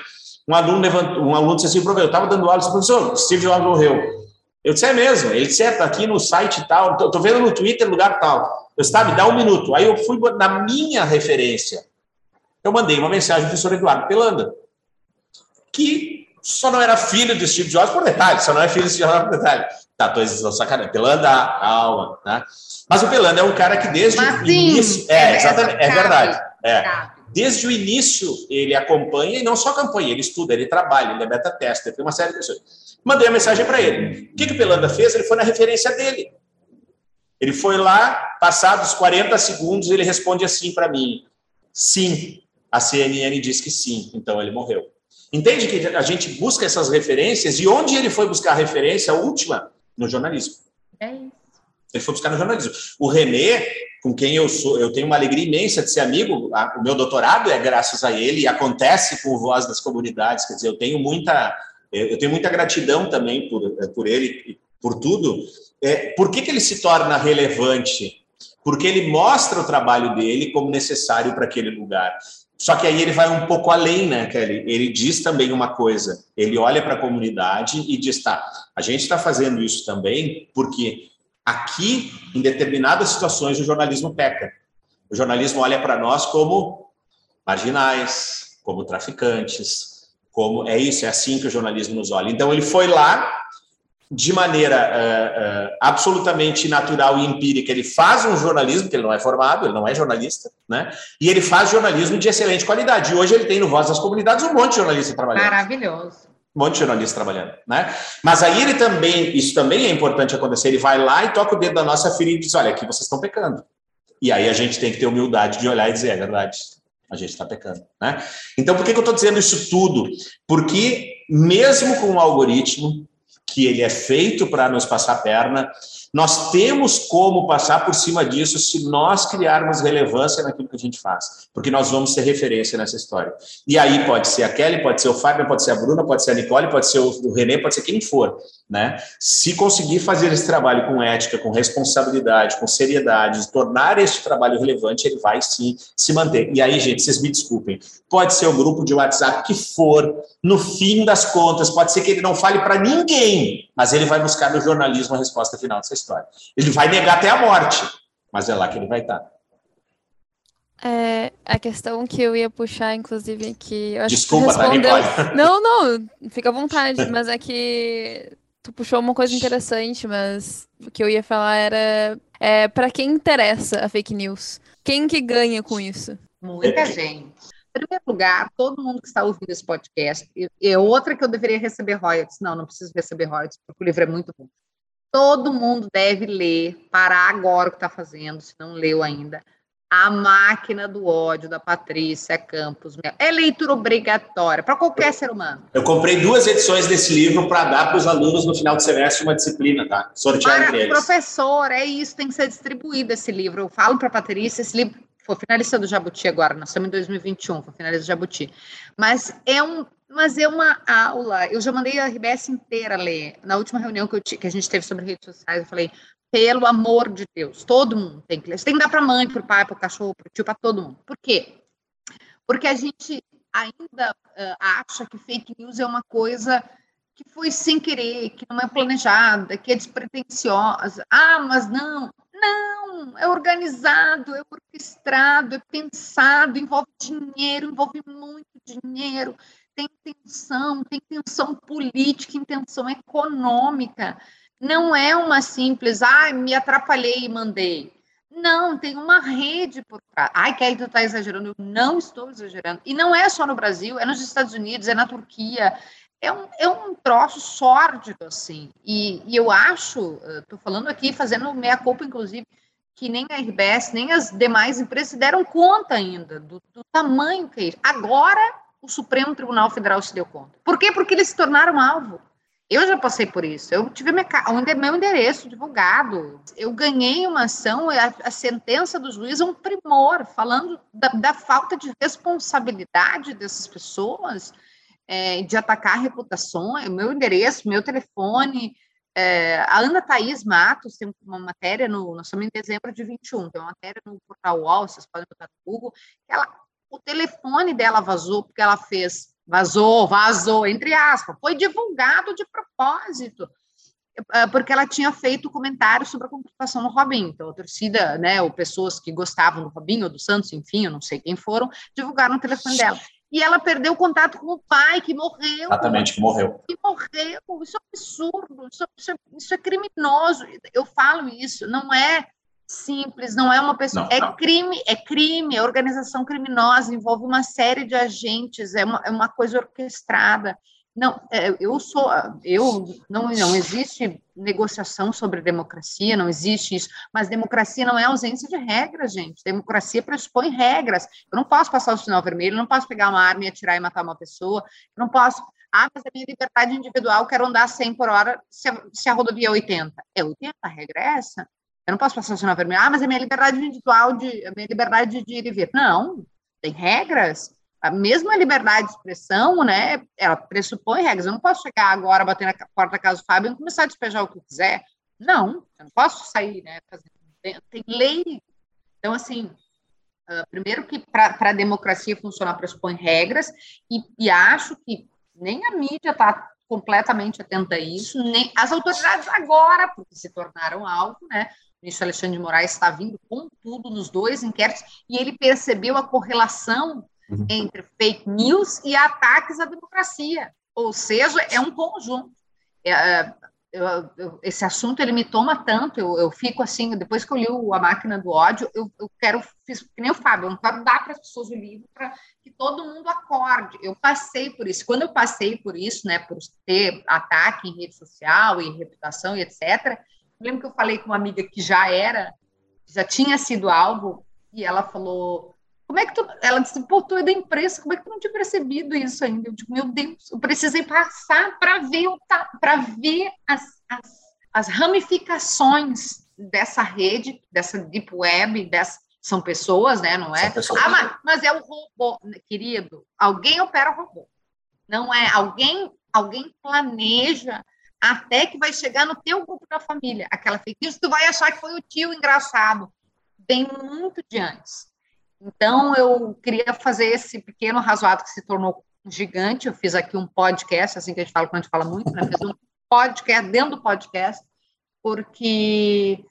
Um aluno levantou, um aluno disse assim, professor, eu estava dando aula, disse, professor, Steve Jobs morreu. Eu disse, é mesmo? Ele disse, é, tá aqui no site tal, estou vendo no Twitter, lugar tal. Eu disse, tá, me dá um minuto. Aí eu fui na minha referência, eu mandei uma mensagem ao professor Eduardo Pelanda, que só não era filho de Steve Jobs por detalhe, só não é filho de Steve Jobs por detalhe. Tá, tô sacanagem. Pelanda, calma, né? Mas o Pelanda é um cara que desde Mas, o sim, início. É, é exatamente, é verdade. É. Desde o início ele acompanha e não só acompanha, ele estuda, ele trabalha, ele é beta tester, tem uma série de pessoas. Mandei a mensagem para ele. O que, que o Pelanda fez? Ele foi na referência dele. Ele foi lá, passados 40 segundos, ele responde assim para mim: sim. A CNN diz que sim, então ele morreu. Entende que a gente busca essas referências e onde ele foi buscar a referência a última? No jornalismo. É isso. Ele foi buscar no jornalismo. O Renê, com quem eu sou, eu tenho uma alegria imensa de ser amigo. O meu doutorado é graças a ele e acontece com Voz das Comunidades. Quer dizer, eu tenho muita, eu tenho muita gratidão também por, por ele, por tudo. É, por que, que ele se torna relevante? Porque ele mostra o trabalho dele como necessário para aquele lugar. Só que aí ele vai um pouco além, né, Kelly? Ele diz também uma coisa: ele olha para a comunidade e diz, tá, a gente está fazendo isso também porque aqui, em determinadas situações, o jornalismo peca. O jornalismo olha para nós como marginais, como traficantes, como é isso, é assim que o jornalismo nos olha. Então ele foi lá de maneira uh, uh, absolutamente natural e empírica, ele faz um jornalismo, que ele não é formado, ele não é jornalista, né? E ele faz jornalismo de excelente qualidade. E hoje ele tem no Voz das Comunidades um monte de jornalista trabalhando. Maravilhoso. Um monte de jornalista trabalhando, né? Mas aí ele também, isso também é importante acontecer, ele vai lá e toca o dedo da nossa ferida e diz, olha, aqui vocês estão pecando. E aí a gente tem que ter humildade de olhar e dizer, é verdade, a gente está pecando, né? Então, por que, que eu estou dizendo isso tudo? Porque mesmo com o algoritmo, que ele é feito para nos passar perna, Nós temos como passar por cima disso se nós criarmos relevância naquilo que a gente faz, porque nós vamos ser referência nessa história. E aí pode ser a Kelly, pode ser o Fábio, pode ser a Bruna, pode ser a Nicole, pode ser o René, pode ser quem for, né? Se conseguir fazer esse trabalho com ética, com responsabilidade, com seriedade, tornar este trabalho relevante, ele vai sim se manter. E aí, gente, vocês me desculpem, pode ser o grupo de WhatsApp que for, no fim das contas, pode ser que ele não fale para ninguém, mas ele vai buscar no jornalismo a resposta final dessa história. Ele vai negar até a morte, mas é lá que ele vai estar. É, a questão que eu ia puxar, inclusive, que. Desculpa, que respondeu... tá, Não, não, fica à vontade, mas é que tu puxou uma coisa interessante, mas o que eu ia falar era é, para quem interessa a fake news? Quem que ganha com isso? Muita gente. Em primeiro lugar, todo mundo que está ouvindo esse podcast, e, e outra que eu deveria receber royalties. Não, não preciso receber royalties, porque o livro é muito bom. Todo mundo deve ler, parar agora o que está fazendo, se não leu ainda. A Máquina do Ódio, da Patrícia Campos. É leitura obrigatória para qualquer ser humano. Eu comprei duas edições desse livro para dar para os alunos no final de semestre uma disciplina, tá? Sortear entre eles. Professor, é isso, tem que ser distribuído esse livro. Eu falo para a Patrícia, esse livro foi finalista do Jabuti agora, nós estamos em 2021, foi finalista do Jabuti. Mas é, um, mas é uma aula, eu já mandei a RBS inteira ler. Na última reunião que, eu, que a gente teve sobre redes sociais, eu falei, pelo amor de Deus, todo mundo tem que ler. Você tem que dar para a mãe, para o pai, para o cachorro, para o tio, para todo mundo. Por quê? Porque a gente ainda uh, acha que fake news é uma coisa que foi sem querer, que não é planejada, que é despretensiosa. Ah, mas não, não, é organizado, é orquestrado, é pensado, envolve dinheiro, envolve muito dinheiro, tem intenção, tem intenção política, intenção econômica. Não é uma simples, ah, me atrapalhei e mandei. Não, tem uma rede por trás. Ai, Kelly, tu está exagerando. Eu não estou exagerando. E não é só no Brasil, é nos Estados Unidos, é na Turquia, é um, é um troço sórdido, assim. E, e eu acho, estou falando aqui, fazendo meia-culpa, inclusive, que nem a RBS, nem as demais empresas se deram conta ainda do, do tamanho que é isso. Agora, o Supremo Tribunal Federal se deu conta. Por quê? Porque eles se tornaram alvo. Eu já passei por isso. Eu tive minha, meu endereço divulgado. Eu ganhei uma ação, a, a sentença do juiz é um primor, falando da, da falta de responsabilidade dessas pessoas é, de atacar reputações, meu endereço, meu telefone. É, a Ana Thaís Matos tem uma matéria, no, nós estamos em dezembro de 21, tem uma matéria no portal UOL, vocês podem botar no Google, ela, o telefone dela vazou porque ela fez, vazou, vazou, entre aspas, foi divulgado de propósito, é, porque ela tinha feito comentários sobre a contratação do Robinho. Então, a torcida, né, ou pessoas que gostavam do Robinho ou do Santos, enfim, eu não sei quem foram, divulgaram o telefone dela e ela perdeu o contato com o pai, que morreu. Exatamente, que morreu. Que morreu. Isso é absurdo, isso, isso, é, isso é criminoso. Eu falo isso, não é simples, não é uma pessoa. Não, é não. crime, é crime, é organização criminosa, envolve uma série de agentes, é uma, é uma coisa orquestrada. Não, é, eu sou, eu não, não existe negociação sobre democracia, não existe isso, mas democracia não é ausência de regras, gente. Democracia pressupõe regras. Eu não posso passar o sinal vermelho, não posso pegar uma arma e atirar e matar uma pessoa, eu não posso. Ah, mas a minha liberdade individual, quero andar 100 por hora se a, se a rodovia é 80. É 80, a regra é essa? Eu não posso passar o sinal vermelho. Ah, mas a minha liberdade individual, de, a minha liberdade de ir e vir. Não, tem regras a mesma liberdade de expressão, né, ela pressupõe regras. Eu não posso chegar agora, bater na porta da casa do Fábio e começar a despejar o que eu quiser. Não, eu não posso sair, né, tem, tem lei. Então, assim, uh, primeiro que para a democracia funcionar pressupõe regras e, e acho que nem a mídia está completamente atenta a isso, nem as autoridades agora, porque se tornaram alvo, né, ministro Alexandre de Moraes está vindo com tudo nos dois inquéritos e ele percebeu a correlação uhum. entre fake news e ataques à democracia. Ou seja, é um conjunto. É, é, eu, eu, esse assunto ele me toma tanto, eu, eu, fico assim, depois que eu li o A Máquina do Ódio, eu, quero, fiz, que nem o Fábio, eu não quero dar para as pessoas o livro para que todo mundo acorde. Eu passei por isso. Quando eu passei por isso, né, por ter ataque em rede social e reputação e etc., eu lembro que eu falei com uma amiga que já era, já tinha sido alvo, e ela falou: como é que tu. Ela disse, pô, tu é da imprensa, como é que tu não tinha percebido isso ainda? Eu digo, meu Deus, eu precisei passar para ver, para ver as, as, as ramificações dessa rede, dessa deep web, dessa, são pessoas, né? Não é? Ah, mas, mas é o robô, querido. Alguém opera o robô. Não é alguém, alguém planeja até que vai chegar no teu grupo da família. Aquela fake tu vai achar que foi o tio engraçado. Vem muito de antes. Então, eu queria fazer esse pequeno razoado que se tornou gigante. Eu fiz aqui um podcast, assim que a gente fala quando a gente fala muito, né? Fiz um podcast dentro do podcast, porque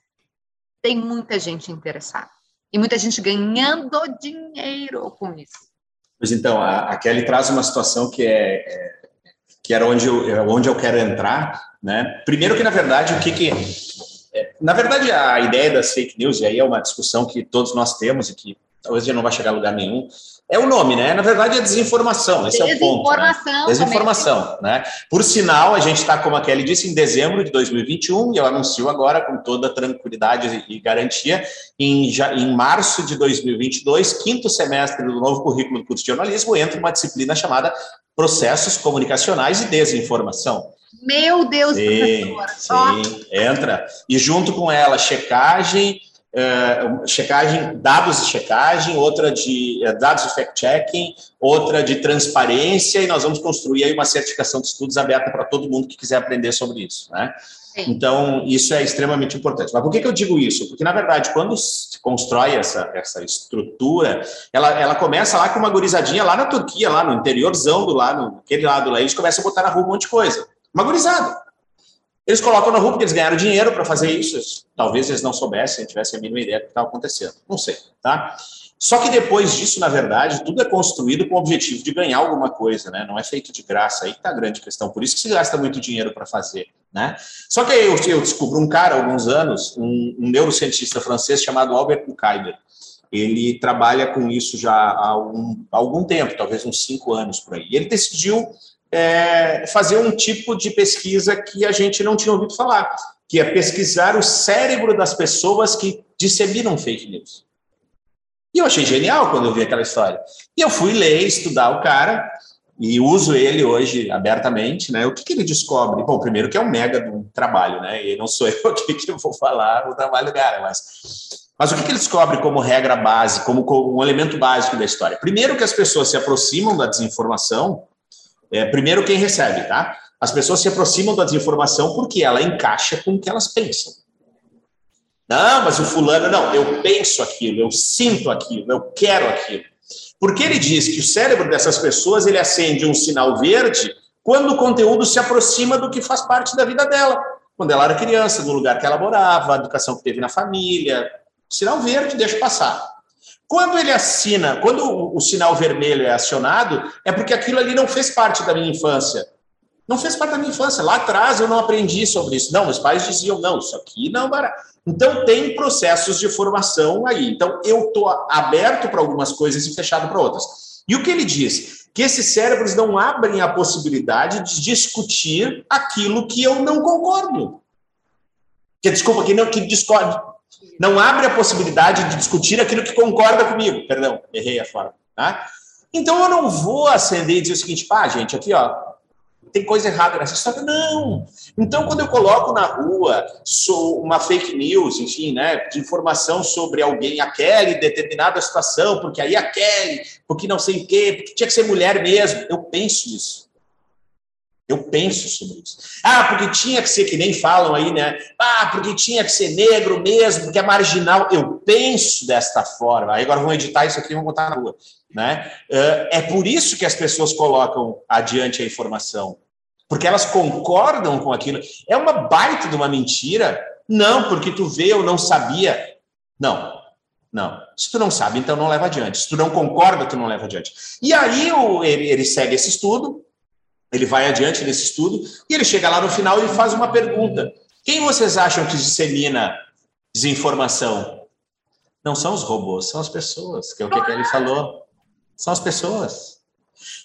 tem muita gente interessada. E muita gente ganhando dinheiro com isso. Pois então, a, a Kelly traz uma situação que é, é que era onde eu, é onde eu quero entrar, né? Primeiro que, na verdade, o que que... É, na verdade, a ideia das fake news, e aí é uma discussão que todos nós temos e que talvez já não vai chegar a lugar nenhum, é o nome, né? Na verdade, é desinformação. Esse é o ponto. Desinformação. Né? Desinformação, né? Por sinal, a gente está, como a Kelly disse, em dezembro de 2021 e eu anuncio agora com toda tranquilidade e garantia, em, já, em março de 2022, quinto semestre do novo currículo do curso de jornalismo, entra uma disciplina chamada Processos Comunicacionais e Desinformação. Meu Deus, sim, professora. Sim, entra. E junto com ela, checagem é, checagem, dados de checagem, outra de é, dados de fact-checking, outra de transparência, e nós vamos construir aí uma certificação de estudos aberta para todo mundo que quiser aprender sobre isso, né? Então, isso é extremamente importante. Mas por que, que eu digo isso? Porque, na verdade, quando se constrói essa, essa estrutura, ela, ela começa lá com uma gurizadinha lá na Turquia, lá no interiorzão do lá, no, naquele lado lá, eles começam a botar na rua um monte de coisa. Uma gurizada. Eles colocam na rua porque eles ganharam dinheiro para fazer isso. Talvez eles não soubessem, tivessem a mínima ideia do que estava acontecendo. Não sei, tá? Só que depois disso, na verdade, tudo é construído com o objetivo de ganhar alguma coisa, né? Não é feito de graça. Aí está a grande questão. Por isso que se gasta muito dinheiro para fazer, né? Só que aí eu, eu descubro um cara há alguns anos, um, um neurocientista francês chamado Albert Kuiper. Ele trabalha com isso já há, um, há algum tempo, talvez uns cinco anos por aí. Ele decidiu é, fazer um tipo de pesquisa que a gente não tinha ouvido falar, que é pesquisar o cérebro das pessoas que disseminam fake news. E eu achei genial quando eu vi aquela história. E eu fui ler, estudar o cara, e uso ele hoje abertamente, né? O que, que ele descobre? Bom, primeiro que é um mega trabalho, né? E não sou eu aqui que vou falar o trabalho do cara, mas... Mas o que, que ele descobre como regra base, como, como um elemento básico da história? Primeiro que as pessoas se aproximam da desinformação é, primeiro, quem recebe, tá? As pessoas se aproximam da desinformação porque ela encaixa com o que elas pensam. Não, mas o fulano, não, eu penso aquilo, eu sinto aquilo, eu quero aquilo. Porque ele diz que o cérebro dessas pessoas ele acende um sinal verde quando o conteúdo se aproxima do que faz parte da vida dela. Quando ela era criança, no lugar que ela morava, a educação que teve na família. Sinal verde, deixa passar. Quando ele assina, quando o, sinal vermelho é acionado, é porque aquilo ali não fez parte da minha infância. Não fez parte da minha infância. Lá atrás eu não aprendi sobre isso. Não, meus pais diziam, não, isso aqui não vai. Então tem processos de formação aí. Então eu estou aberto para algumas coisas e fechado para outras. E o que ele diz? Que esses cérebros não abrem a possibilidade de discutir aquilo que eu não concordo. Que desculpa, que não que discorde, não abre a possibilidade de discutir aquilo que concorda comigo. Perdão, errei a forma. Tá? Então eu não vou acender e dizer o seguinte, pá, gente, aqui ó, tem coisa errada nessa história. Não. Então, quando eu coloco na rua sou uma fake news, enfim, né, de informação sobre alguém, a Kelly, determinada situação, porque aí a Kelly, porque não sei o quê, porque tinha que ser mulher mesmo, eu penso isso. Eu penso sobre isso. Ah, porque tinha que ser, que nem falam aí, né? Ah, porque tinha que ser negro mesmo, porque é marginal. Eu penso desta forma. Aí agora vão editar isso aqui e vão botar na rua. Né? É por isso que as pessoas colocam adiante a informação. Porque elas concordam com aquilo. É uma baita de uma mentira. Não, porque tu vê, eu não sabia. Não, não. Se tu não sabe, então não leva adiante. Se tu não concorda, tu não leva adiante. E aí ele segue esse estudo, ele vai adiante nesse estudo e ele chega lá no final e faz uma pergunta: quem vocês acham que dissemina desinformação? Não são os robôs, são as pessoas, que é o que ele falou. São as pessoas.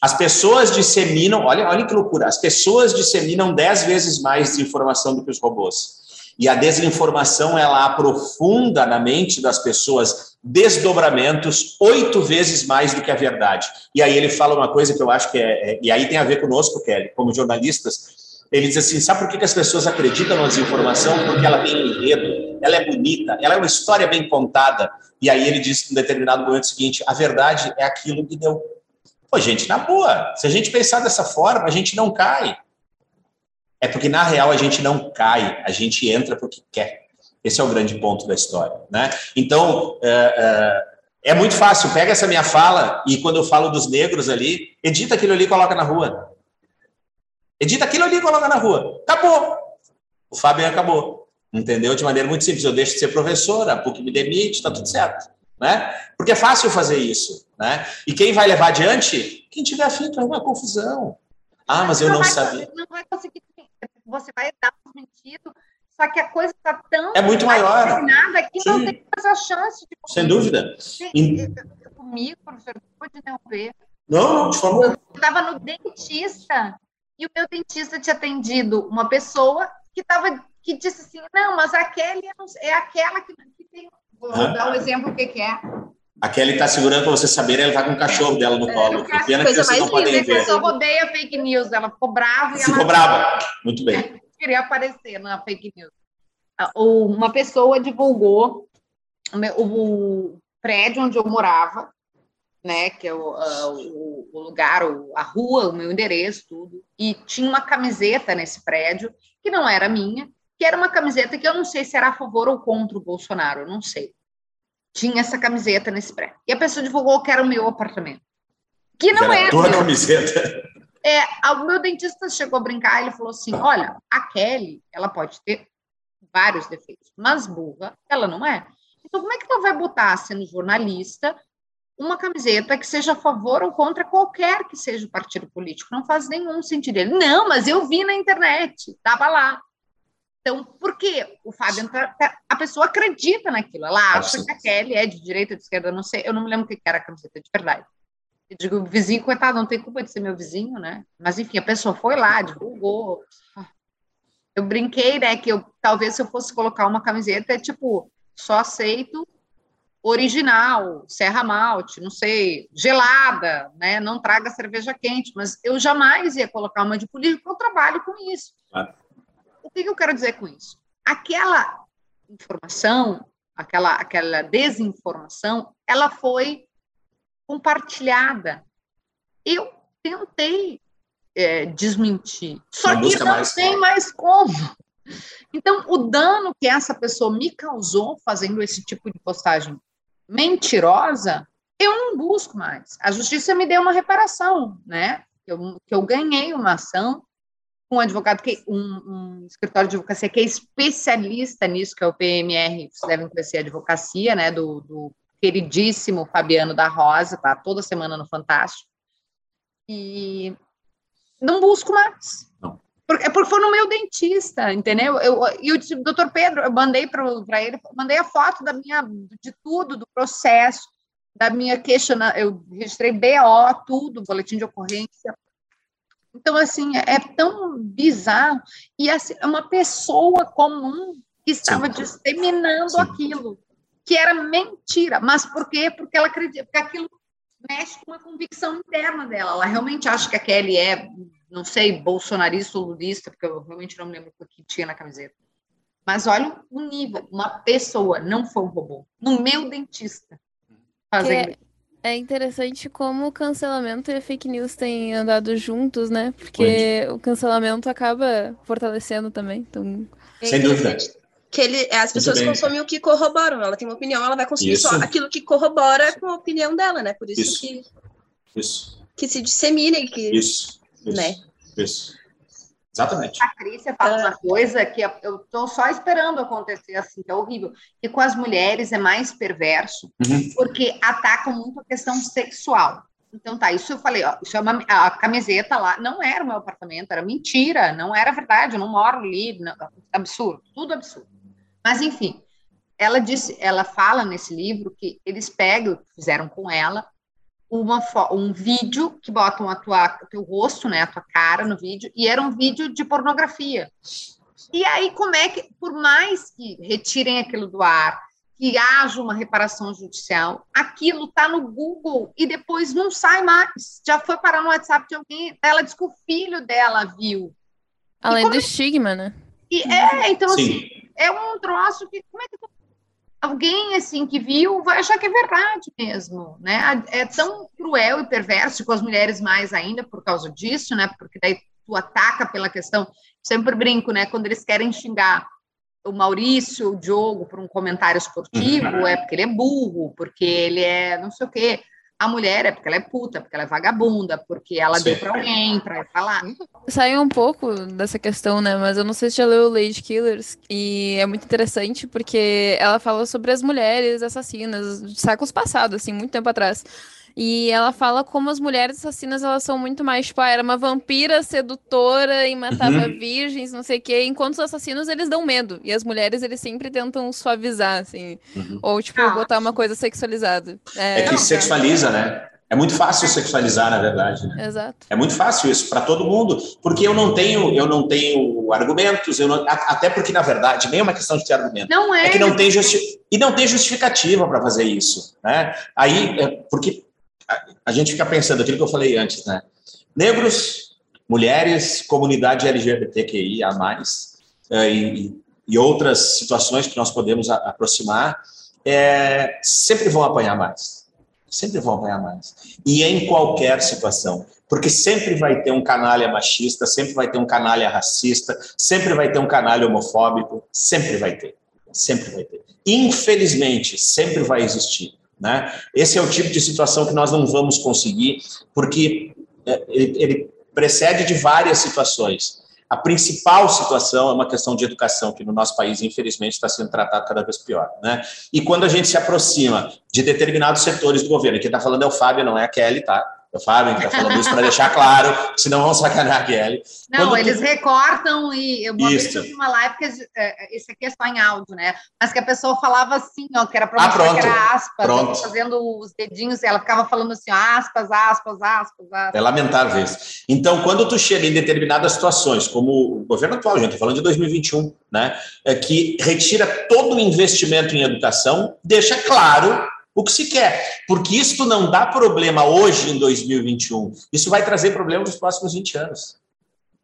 As pessoas disseminam, olha, olha que loucura, as pessoas disseminam dez vezes mais desinformação do que os robôs. E a desinformação, ela aprofunda na mente das pessoas desdobramentos oito vezes mais do que a verdade. E aí ele fala uma coisa que eu acho que é, é, e aí tem a ver conosco, Kelly, como jornalistas, Ele diz assim: sabe por que, as pessoas acreditam na desinformação? Porque ela tem enredo, ela é bonita, ela é uma história bem contada. E aí ele diz, em determinado momento, seguinte: a verdade é aquilo que deu. Pô, gente, na boa, se a gente pensar dessa forma, a gente não cai. É porque, na real, a gente não cai, a gente entra porque quer. Esse é o grande ponto da história. Né? Então, é, é, é muito fácil. Pega essa minha fala e, quando eu falo dos negros ali, edita aquilo ali e coloca na rua. Edita aquilo ali e coloca na rua. Acabou. O Fábio acabou. Entendeu? De maneira muito simples. Eu deixo de ser professora, a PUC me demite, está tudo certo. Né? Porque é fácil fazer isso. Né? E quem vai levar adiante? Quem tiver afim para uma confusão. Ah, mas eu não, sabia. Não vai conseguir. Você vai dar um sentido, só que a coisa está tão. É muito maior. Nada que Sim. não tem mais a chance de. Sem dúvida. Comigo, professor, pode interromper. Não, não, de forma. Eu estava no dentista e o meu dentista tinha atendido uma pessoa que tava, que disse assim, não, mas a Kelly é, é aquela que, que tem... Vou Hã? dar um exemplo o que, que é. A Kelly está segurando para você saber, ela está com o cachorro dela no é, colo. É, pena que vocês não podem ver. A pessoa odeia fake news, ela ficou brava. E Ficou ela... brava, muito bem. Queria aparecer na fake news. Ah, uma pessoa divulgou o prédio onde eu morava, né, que é o, o, o lugar, a rua, o meu endereço, tudo, e tinha uma camiseta nesse prédio, que não era minha, que era uma camiseta que eu não sei se era a favor ou contra o Bolsonaro, eu não sei. Tinha essa camiseta nesse prédio. E a pessoa divulgou que era o meu apartamento. Que não era. Tua meu. camiseta. É, o meu dentista chegou a brincar, ele falou assim: olha, a Kelly, ela pode ter vários defeitos, mas burra, ela não é. Então, como é que ela vai botar, sendo jornalista, uma camiseta que seja a favor ou contra qualquer que seja o partido político. Não faz nenhum sentido. Ele, não, mas eu vi na internet, estava lá. Então, por quê? O Fábio, tá, tá, a pessoa acredita naquilo, ela acha que a Kelly é de direita, de esquerda, não sei, eu não me lembro o que era a camiseta de verdade. Eu digo, vizinho, coitado, não tem culpa de ser meu vizinho, né? Mas, enfim, a pessoa foi lá, divulgou. Eu brinquei, né, que eu, talvez se eu fosse colocar uma camiseta, é tipo, só aceito original, Serra Malte, não sei, gelada, né? Não traga cerveja quente, mas eu jamais ia colocar uma de político, porque eu trabalho com isso. Ah. O que, eu quero dizer com isso? Aquela informação, aquela, aquela desinformação, ela foi compartilhada. Eu tentei é, desmentir, só não que não mais. tem mais como. Então, o dano que essa pessoa me causou fazendo esse tipo de postagem mentirosa, eu não busco mais. A justiça me deu uma reparação, né? Eu, que eu ganhei uma ação um advogado, que, um, um, escritório de advocacia que é especialista nisso, que é o PMR, vocês devem conhecer a advocacia, né? Do, do queridíssimo Fabiano da Rosa, tá toda semana no Fantástico. E não busco mais. Porque, é porque foi no meu dentista, entendeu? Eu, e o doutor Pedro, eu mandei para ele, mandei a foto da minha, de tudo, do processo, da minha queixa, eu registrei BO, tudo, boletim de ocorrência. Então, assim, é, é tão bizarro. E assim, é uma pessoa comum que estava Sim. disseminando Sim. aquilo, que era mentira. Mas por quê? Porque ela acredita, porque aquilo mexe com uma convicção interna dela. Ela realmente acha que a Kelly é não sei, bolsonarista ou lulista, porque eu realmente não me lembro o que tinha na camiseta. Mas olha o nível, uma pessoa, não foi um robô, no meu dentista. Fazendo. É, é interessante como o cancelamento e a fake news têm andado juntos, né? Porque o cancelamento acaba fortalecendo também. Então... Sem dúvida. Que ele, as pessoas consomem o que corroboram. Ela tem uma opinião, ela vai consumir Isso. só aquilo que corrobora com a opinião dela, né? Por isso, isso. que. Isso. Que se dissemina e que. Isso isso, né? Isso. Exatamente. A Patrícia fala uma coisa que eu estou só esperando acontecer assim, que é horrível. E com as mulheres é mais perverso, uhum. porque atacam muito a questão sexual. Então tá, isso eu falei, ó, isso é uma, a camiseta lá, não era o meu apartamento, era mentira, não era verdade, eu não moro ali, não, absurdo, tudo absurdo. Mas enfim, ela disse, ela fala nesse livro que eles pegam, fizeram com ela, uma, um vídeo que botam a tua, o teu rosto, né, a tua cara no vídeo, e era um vídeo de pornografia. E aí, como é que, por mais que retirem aquilo do ar, que haja uma reparação judicial, aquilo está no Google e depois não sai mais. Já foi parar no WhatsApp de alguém. Ela disse que o filho dela viu. Além do estigma, né? E é, então, Sim. assim, é um troço que. Como é que tu- alguém assim que viu vai achar que é verdade mesmo, né? É tão cruel e perverso com as mulheres mais ainda por causa disso, né? Porque daí tu ataca pela questão. Sempre brinco, né? Quando eles querem xingar o Maurício, o Diogo, por um comentário esportivo, é porque ele é burro, porque ele é não sei o quê. A mulher é porque ela é puta, porque ela é vagabunda, porque ela Sim. deu para alguém para falar. Saiu um pouco dessa questão, né? Mas eu não sei se já leu Lady Killers. E é muito interessante porque ela fala sobre as mulheres assassinas de séculos passados, assim, muito tempo atrás. E ela fala como as mulheres assassinas, elas são muito mais, tipo, ah, era uma vampira sedutora e matava Uhum. virgens, não sei o quê. Enquanto os assassinos, eles dão medo. E as mulheres, eles sempre tentam suavizar, assim. Uhum. Ou, tipo, Ah, botar uma coisa sexualizada. É que não, sexualiza, né? É muito fácil sexualizar, na verdade. Né? Exato. É muito fácil isso para todo mundo, porque eu não tenho, eu não tenho argumentos, eu não- até porque na verdade nem é uma questão de ter argumento, Não é, é que não tem justi e não tem justificativa para fazer isso, né? Aí, é, porque a, gente fica pensando aquilo que eu falei antes, né? Negros, mulheres, comunidade LGBTQIA+, é, e, e outras situações que nós podemos aproximar, é, sempre vão apanhar mais. Sempre vão apanhar mais. E em qualquer situação. Porque sempre vai ter um canalha machista, sempre vai ter um canalha racista, sempre vai ter um canalha homofóbico, sempre vai ter. Sempre vai ter. Infelizmente, sempre vai existir. Né? Esse é o tipo de situação que nós não vamos conseguir, porque é, ele, ele precede de várias situações. A principal situação é uma questão de educação, que no nosso país, infelizmente, está sendo tratado cada vez pior. Né? E quando a gente se aproxima de determinados setores do governo, quem está falando é o Fábio, não é a Kelly, tá? O Fábio está falando isso para deixar claro, senão vão sacanear a Kelly. Não, Quando eles tu- recortam e eu uma Isso. eu uma live que é, esse aqui é só em áudio, né? Mas que a pessoa falava assim, ó, que era para Ah, pronto. que era aspas, Pronto. fazendo os dedinhos, e ela ficava falando assim, aspas, aspas, aspas, aspas. É lamentável isso. Então, quando tu chega em determinadas situações, como o governo atual, gente, estou falando de 2021, né, é que retira todo o investimento em educação, deixa claro o que se quer. Porque isso não dá problema hoje, em 2021. Isso vai trazer problema nos próximos 20 anos.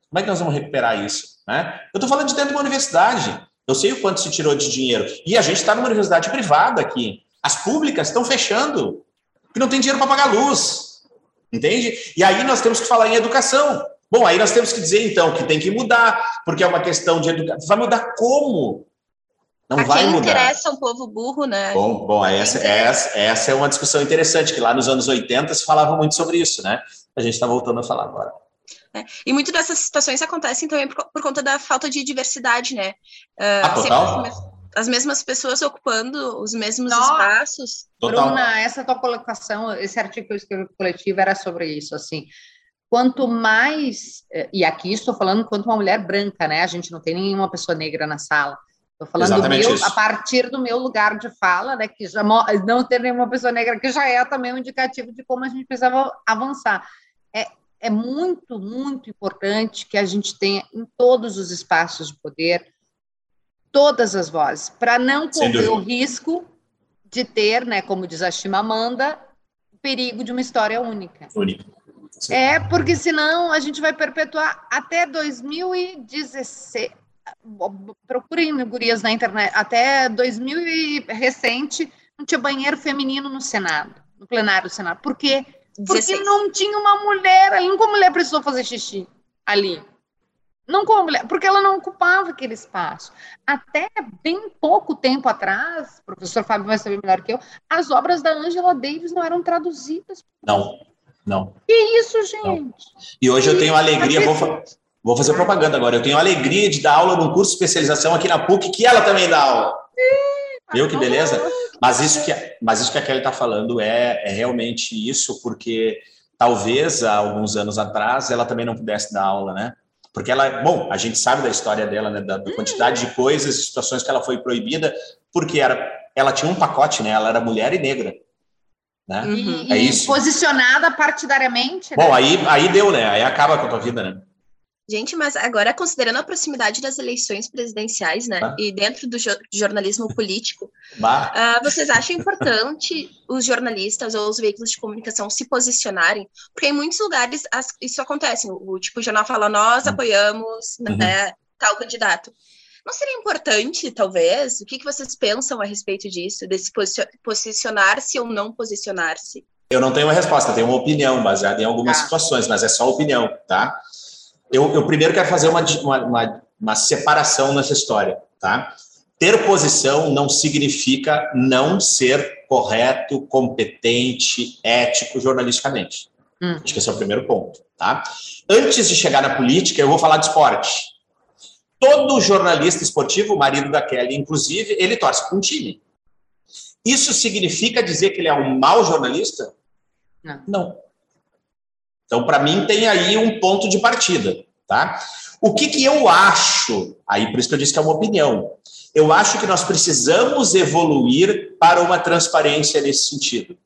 Como é que nós vamos recuperar isso? Né? Eu estou falando de dentro de uma universidade. Eu sei o quanto se tirou de dinheiro. E a gente está numa universidade privada aqui. As públicas estão fechando, porque não tem dinheiro para pagar luz. Entende? E aí nós temos que falar em educação. Bom, aí nós temos que dizer, então, que tem que mudar, porque é uma questão de educação. Vai mudar como? Não a vai quem mudar. interessa um povo burro, né? Bom, bom essa, essa, essa é uma discussão interessante, que lá nos anos 80 se falava muito sobre isso, né? A gente está voltando a falar agora. É. E muito dessas situações acontecem também por, por conta da falta de diversidade, né? Ah, sempre total. as, mes- as mesmas pessoas ocupando os mesmos Nossa. espaços. Total. Bruna, essa tua colocação, esse artigo que eu escrevi coletivo era sobre isso, assim. Quanto mais, eh, e aqui estou falando quanto uma mulher branca, né? A gente não tem nenhuma pessoa negra na sala. Estou falando meu, a partir do meu lugar de fala, né? Que já não ter nenhuma pessoa negra, que já é também um indicativo de como a gente precisava avançar. É, é muito, muito importante que a gente tenha em todos os espaços de poder todas as vozes, para não correr o risco de ter, né, como diz a Chimamanda, o perigo de uma história única. Único. Sim. É, porque senão a gente vai perpetuar até 2016. Procurem gurias na internet. Até 2000 e recente, não tinha banheiro feminino no Senado, no plenário do Senado. Por quê? Porque 16. não tinha uma mulher ali. Nunca mulher precisou fazer xixi ali. Não como mulher, porque ela não ocupava aquele espaço. Até bem pouco tempo atrás, o professor Fábio vai saber melhor que eu, as obras da Angela Davis não eram traduzidas. Não, não. Que isso, gente? E hoje eu tenho alegria, vou, fa- vou fazer propaganda agora, eu tenho a alegria de dar aula num curso de especialização aqui na PUC, que ela também dá aula. Viu que beleza? Mas isso que, mas isso que a Kelly está falando é, é realmente isso, porque talvez há alguns anos atrás ela também não pudesse dar aula, né? Porque ela, bom, a gente sabe da história dela, né? Da, da quantidade de coisas, situações que ela foi proibida, porque era, ela tinha um pacote, né? Ela era mulher e negra, né? Uhum. E, É isso. posicionada partidariamente. né? Bom, aí, aí deu, né? Aí acaba com a tua vida, né? Gente, mas agora, considerando a proximidade das eleições presidenciais, né, ah. e dentro do jo jornalismo político, uh, vocês acham importante os jornalistas ou os veículos de comunicação se posicionarem? Porque em muitos lugares as, isso acontece. O, tipo, o jornal fala, nós uhum. apoiamos uhum. né, tal candidato. Não seria importante, talvez? O que, que vocês pensam a respeito disso, desse posicionar-se ou não posicionar-se? Eu não tenho uma resposta, tenho uma opinião baseada em algumas ah. situações, mas é só opinião, tá? Eu, eu primeiro quero fazer uma, uma, uma separação nessa história, tá? Ter posição não significa não ser correto, competente, ético jornalisticamente. Hum. Acho que esse é o primeiro ponto, tá? Antes de chegar na política, eu vou falar de esporte. Todo jornalista esportivo, o marido da Kelly, inclusive, ele torce para um time. Isso significa dizer que ele é um mau jornalista? Não. Não. Então, para mim, tem aí um ponto de partida, tá? O que, que eu acho? Aí, por isso que eu disse que é uma opinião. Eu acho que nós precisamos evoluir para uma transparência nesse sentido.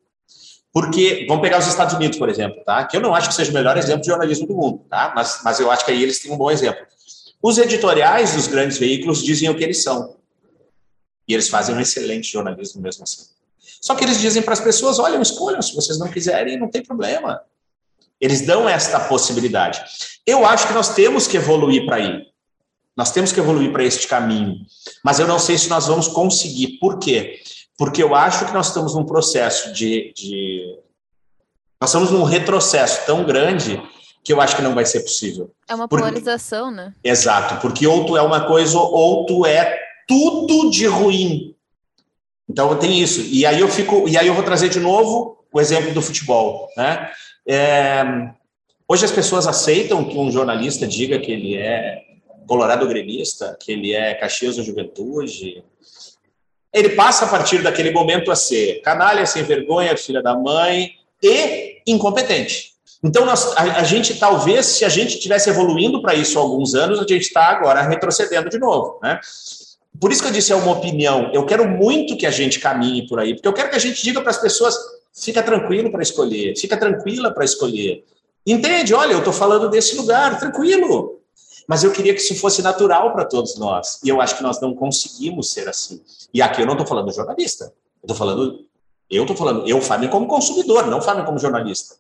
Porque, vamos pegar os Estados Unidos, por exemplo, tá? Que eu não acho que seja o melhor exemplo de jornalismo do mundo, tá? Mas, mas eu acho que aí eles têm um bom exemplo. Os editoriais dos grandes veículos dizem o que eles são. E eles fazem um excelente jornalismo mesmo assim. Só que eles dizem para as pessoas: olha, escolham, se vocês não quiserem, não tem problema. Eles dão esta possibilidade. Eu acho que nós temos que evoluir para aí. Nós temos que evoluir para este caminho. Mas eu não sei se nós vamos conseguir. Por quê? Porque eu acho que nós estamos num processo de. de... Nós estamos num retrocesso tão grande que eu acho que não vai ser possível. É uma polarização, porque... né? Exato, porque ou tu é uma coisa ou tu é tudo de ruim. Então tem isso. E aí eu fico, e aí eu vou trazer de novo o exemplo do futebol, né? É, hoje as pessoas aceitam que um jornalista diga que ele é colorado gremista, que ele é Caxias da Juventude. Ele passa a partir daquele momento a ser canalha, sem vergonha, filha da mãe e incompetente. Então, nós, a, a, gente talvez, se a gente tivesse evoluindo para isso há alguns anos, a gente está agora retrocedendo de novo, né? Por isso que eu disse é uma opinião. Eu quero muito que a gente caminhe por aí, porque eu quero que a gente diga para as pessoas Fica tranquilo para escolher, fica tranquila para escolher. Entende? Olha, eu estou falando desse lugar, tranquilo. Mas eu queria que isso fosse natural para todos nós. E eu acho que nós não conseguimos ser assim. E aqui eu não estou falando jornalista. Eu estou falando, eu estou falando, eu Fábio como consumidor, não Fábio como jornalista.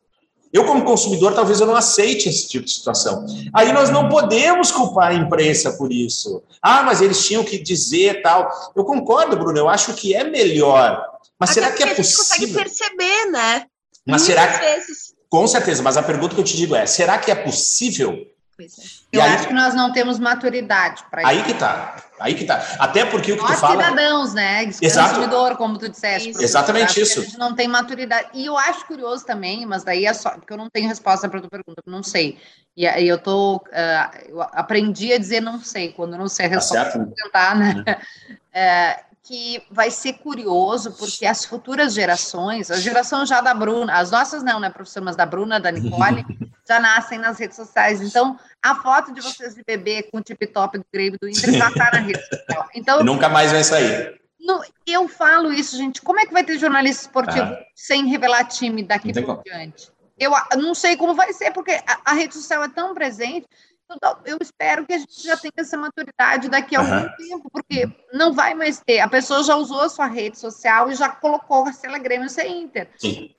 Eu, como consumidor, talvez eu não aceite esse tipo de situação. Aí nós não podemos culpar a imprensa por isso. Ah, mas eles tinham que dizer tal. Eu concordo, Bruno, eu acho que é melhor mas Até será que é possível? A gente consegue perceber, né? Mas Muitas será que... vezes. Com certeza, mas a pergunta que eu te digo é: será que é possível? Pois é. Eu aí, acho que nós não temos maturidade para isso. Aí que tá. Aí que tá. Até porque o que nós tu fala. cidadãos, né? Exato. Consumidor, como tu disseste. Isso. Exatamente isso. A gente não tem maturidade. E eu acho curioso também, mas daí é só. Porque eu não tenho resposta para a tua pergunta, eu não sei. E aí eu tô. Uh, eu aprendi a dizer não sei, quando não sei a tá resposta. Tá tentar, né? Uhum. Uh, que vai ser curioso, porque as futuras gerações, a geração já da Bruna, as nossas não, né, professor, mas da Bruna, da Nicole, já nascem nas redes sociais. Então, a foto de vocês de bebê com o tip-top do Grêmio do Inter já está na rede social. Então, Nunca mais vai sair. No, eu falo isso, gente. Como é que vai ter jornalista esportivo ah. sem revelar time daqui por diante? Eu não sei como vai ser, porque a, a rede social é tão presente eu espero que a gente já tenha essa maturidade daqui a algum uhum. tempo, porque não vai mais ter. A pessoa já usou a sua rede social e já colocou se ela é Grêmio se é Inter. Sim.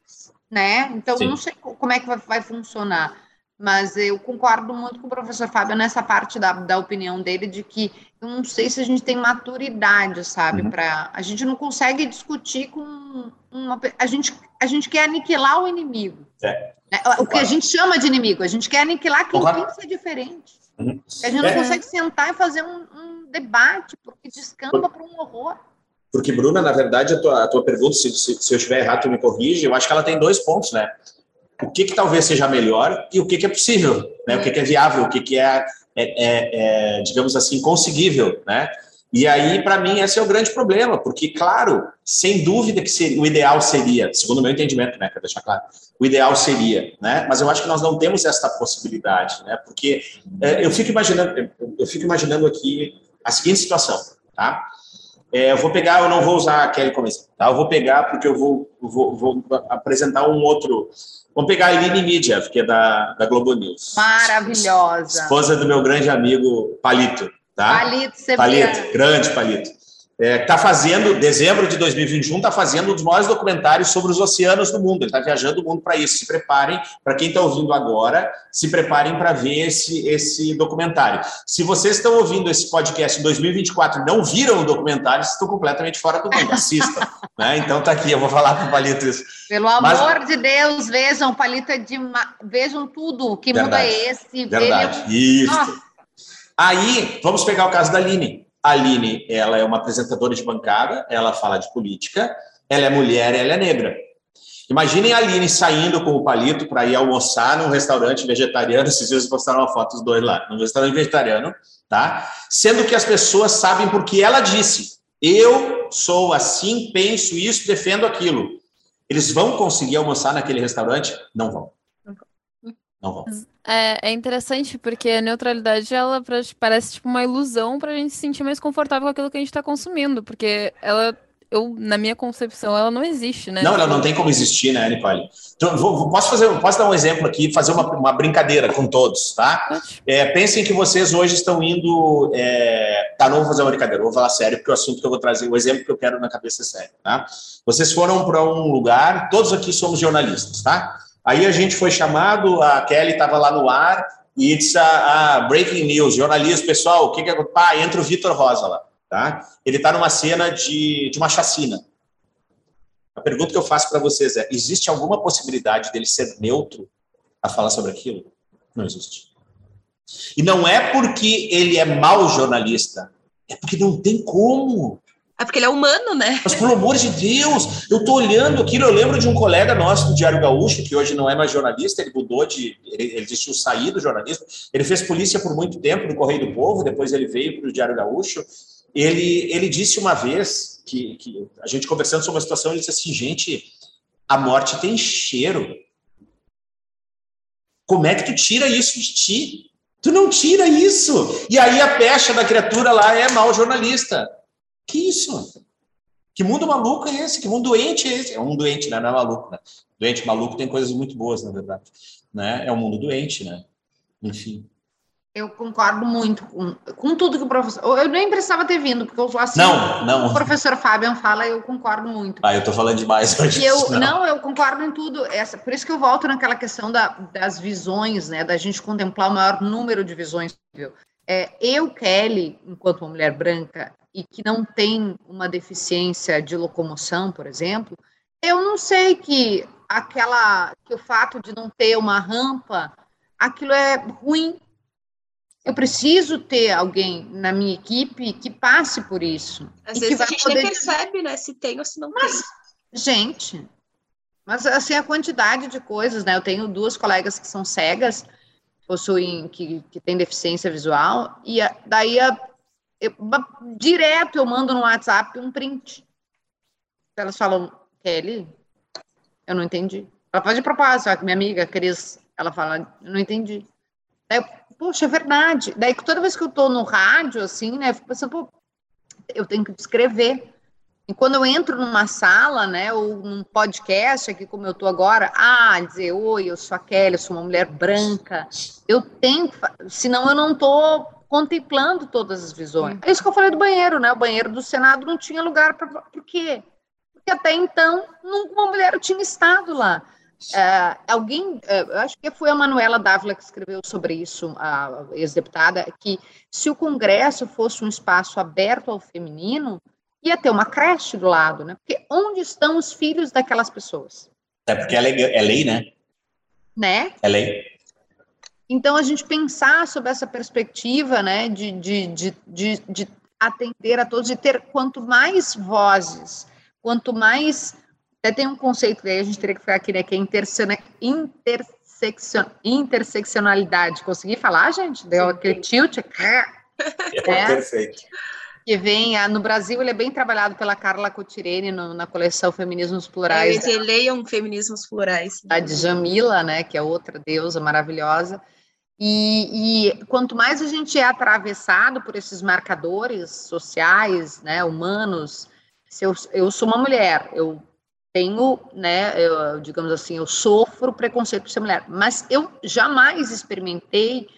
Né? Então, Sim. não sei como é que vai, vai, funcionar. Mas eu concordo muito com o professor Fábio nessa parte da, da opinião dele, de que eu não sei se a gente tem maturidade, sabe? Uhum. Pra, a gente não consegue discutir com uma. A gente, a gente quer aniquilar o inimigo. É. Né? O que a gente chama de inimigo, a gente quer aniquilar quem Porra. pensa diferente. Uhum. A gente não é. consegue sentar e fazer um, um debate, porque descamba para um horror. Porque, Bruna, na verdade, a tua, a tua pergunta, se, se, se, eu estiver errado, tu me corrige, eu acho que ela tem dois pontos, né? O que, que talvez seja melhor e o que, que é possível, né? O que, que é viável, o que, que é, é, é, é digamos assim, conseguível, né? E aí, para mim, esse é o grande problema, porque, claro, sem dúvida que seria, o ideal seria, segundo o meu entendimento, né, quero deixar claro, o ideal seria, né, mas eu acho que nós não temos esta possibilidade, né, porque é, eu fico imaginando, eu fico imaginando aqui a seguinte situação, tá? É, eu vou pegar, eu não vou usar aquele começo, tá? Eu vou pegar porque eu vou, vou, vou apresentar um outro. Vamos pegar a Aline Mídia, que é da, da Globo News. Maravilhosa. Esposa do meu grande amigo Palito, tá? Palito, você Palito, grande Palito está é, fazendo, dezembro de 2021, está fazendo um dos maiores documentários sobre os oceanos do mundo. Ele está viajando o mundo para isso. Se preparem, para quem está ouvindo agora, se preparem para ver esse, esse documentário. Se vocês estão ouvindo esse podcast em 2024 e não viram o documentário, estão completamente fora do mundo. Assistam. né? Então tá aqui, eu vou falar para o Palito isso. Pelo amor Mas... de Deus, vejam, Palito é de vejam tudo. Que Verdade. mundo é esse? Verdade. Isso. Aí, vamos pegar o caso da Aline. A Aline, ela é uma apresentadora de bancada, ela fala de política, ela é mulher, ela é negra. Imaginem a Aline saindo com o palito para ir almoçar num restaurante vegetariano, esses postaram uma foto dos dois lá, num restaurante vegetariano, tá? Sendo que as pessoas sabem porque ela disse, eu sou assim, penso isso, defendo aquilo. Eles vão conseguir almoçar naquele restaurante? Não vão. Não vão. É, é interessante porque a neutralidade ela parece tipo uma ilusão para a gente se sentir mais confortável com aquilo que a gente está consumindo, porque ela eu, na minha concepção, ela não existe, né? Não, ela não tem como existir, né, Nicole? Então, vou, posso, fazer, posso dar um exemplo aqui, fazer uma, uma brincadeira com todos, tá? É, pensem que vocês hoje estão indo. É... Tá, não vou fazer uma brincadeira, vou falar sério, porque o assunto que eu vou trazer, o exemplo que eu quero na cabeça é sério, tá? Vocês foram para um lugar, todos aqui somos jornalistas, tá? Aí a gente foi chamado, a Kelly estava lá no ar e disse a, a breaking news, jornalista, pessoal, o que que é? Pá, entra o Vitor Rosa lá, tá? Ele está numa cena de, de uma chacina. A pergunta que eu faço para vocês é: existe alguma possibilidade dele ser neutro a falar sobre aquilo? Não existe. E não é porque ele é mau jornalista, é porque não tem como. É porque ele é humano, né? Mas pelo amor de Deus, eu tô olhando aquilo, eu lembro de um colega nosso do Diário Gaúcho, que hoje não é mais jornalista, ele mudou de. Ele, ele desistiu sair do jornalismo. Ele fez polícia por muito tempo no Correio do Povo, depois ele veio para o Diário Gaúcho. Ele, ele disse uma vez que, que a gente conversando sobre a situação, ele disse assim: gente, a morte tem cheiro. Como é que tu tira isso de ti? Tu não tira isso. E aí a pecha da criatura lá é mau jornalista. Que isso? Que mundo maluco é esse? Que mundo doente é esse? É um doente, né? Não é maluco, né? Doente maluco tem coisas muito boas, na verdade. Né? É um mundo doente, né? Enfim. Eu concordo muito com, com tudo que o professor. Eu nem precisava ter vindo, porque eu assim. Não, não. O professor Fabian fala, eu concordo muito. Ah, eu tô falando demais hoje. Eu, não. não. eu concordo em tudo. Essa, por isso que eu volto naquela questão da, das visões, né? Da gente contemplar o maior número de visões possível. É, eu, Kelly, enquanto uma mulher branca, e que não tem uma deficiência de locomoção, por exemplo, eu não sei que aquela que o fato de não ter uma rampa, aquilo é ruim. Eu preciso ter alguém na minha equipe que passe por isso. Às vezes a gente poder... nem percebe, né, se tem ou se não mas, tem. Gente, mas assim a quantidade de coisas, né? Eu tenho duas colegas que são cegas, possuem que, que deficiência visual e a, daí a, eu, direto eu mando no WhatsApp um print. Elas falam, Kelly, eu não entendi. Ela faz de propósito, minha amiga Cris, ela fala, eu não entendi. Daí, poxa, é verdade. Daí, toda vez que eu tô no rádio, assim, né, eu fico pensando, pô, eu tenho que descrever. E quando eu entro numa sala, né, ou num podcast aqui como eu tô agora, ah, dizer, oi, eu sou a Kelly, eu sou uma mulher branca, eu tenho, senão eu não tô contemplando todas as visões. É isso que eu falei do banheiro, né? O banheiro do Senado não tinha lugar para. Por quê? Porque até então uma mulher tinha estado lá. É, alguém, eu acho que foi a Manuela Dávila que escreveu sobre isso, a ex-deputada, que se o Congresso fosse um espaço aberto ao feminino, ia ter uma creche do lado, né? Porque onde estão os filhos daquelas pessoas? É porque é lei, é lei né? Né? É lei. Então, a gente pensar sobre essa perspectiva, né, de, de, de, de, de atender a todos, e ter quanto mais vozes, quanto mais. Até tem um conceito que a gente teria que ficar aqui, né, que é interseccion, interseccionalidade. Consegui falar, gente? Deu aquele tilt? É, é, perfeito. Que vem, no Brasil, ele é bem trabalhado pela Carla Cotirene no, na coleção Feminismos Plurais. É, leiam Feminismos Plurais. A Djamila, né, que é outra deusa maravilhosa. E, e, quanto mais a gente é atravessado por esses marcadores sociais, né, humanos, se eu, eu sou uma mulher, eu tenho, né, eu, digamos assim, eu sofro preconceito por ser mulher, mas eu jamais experimentei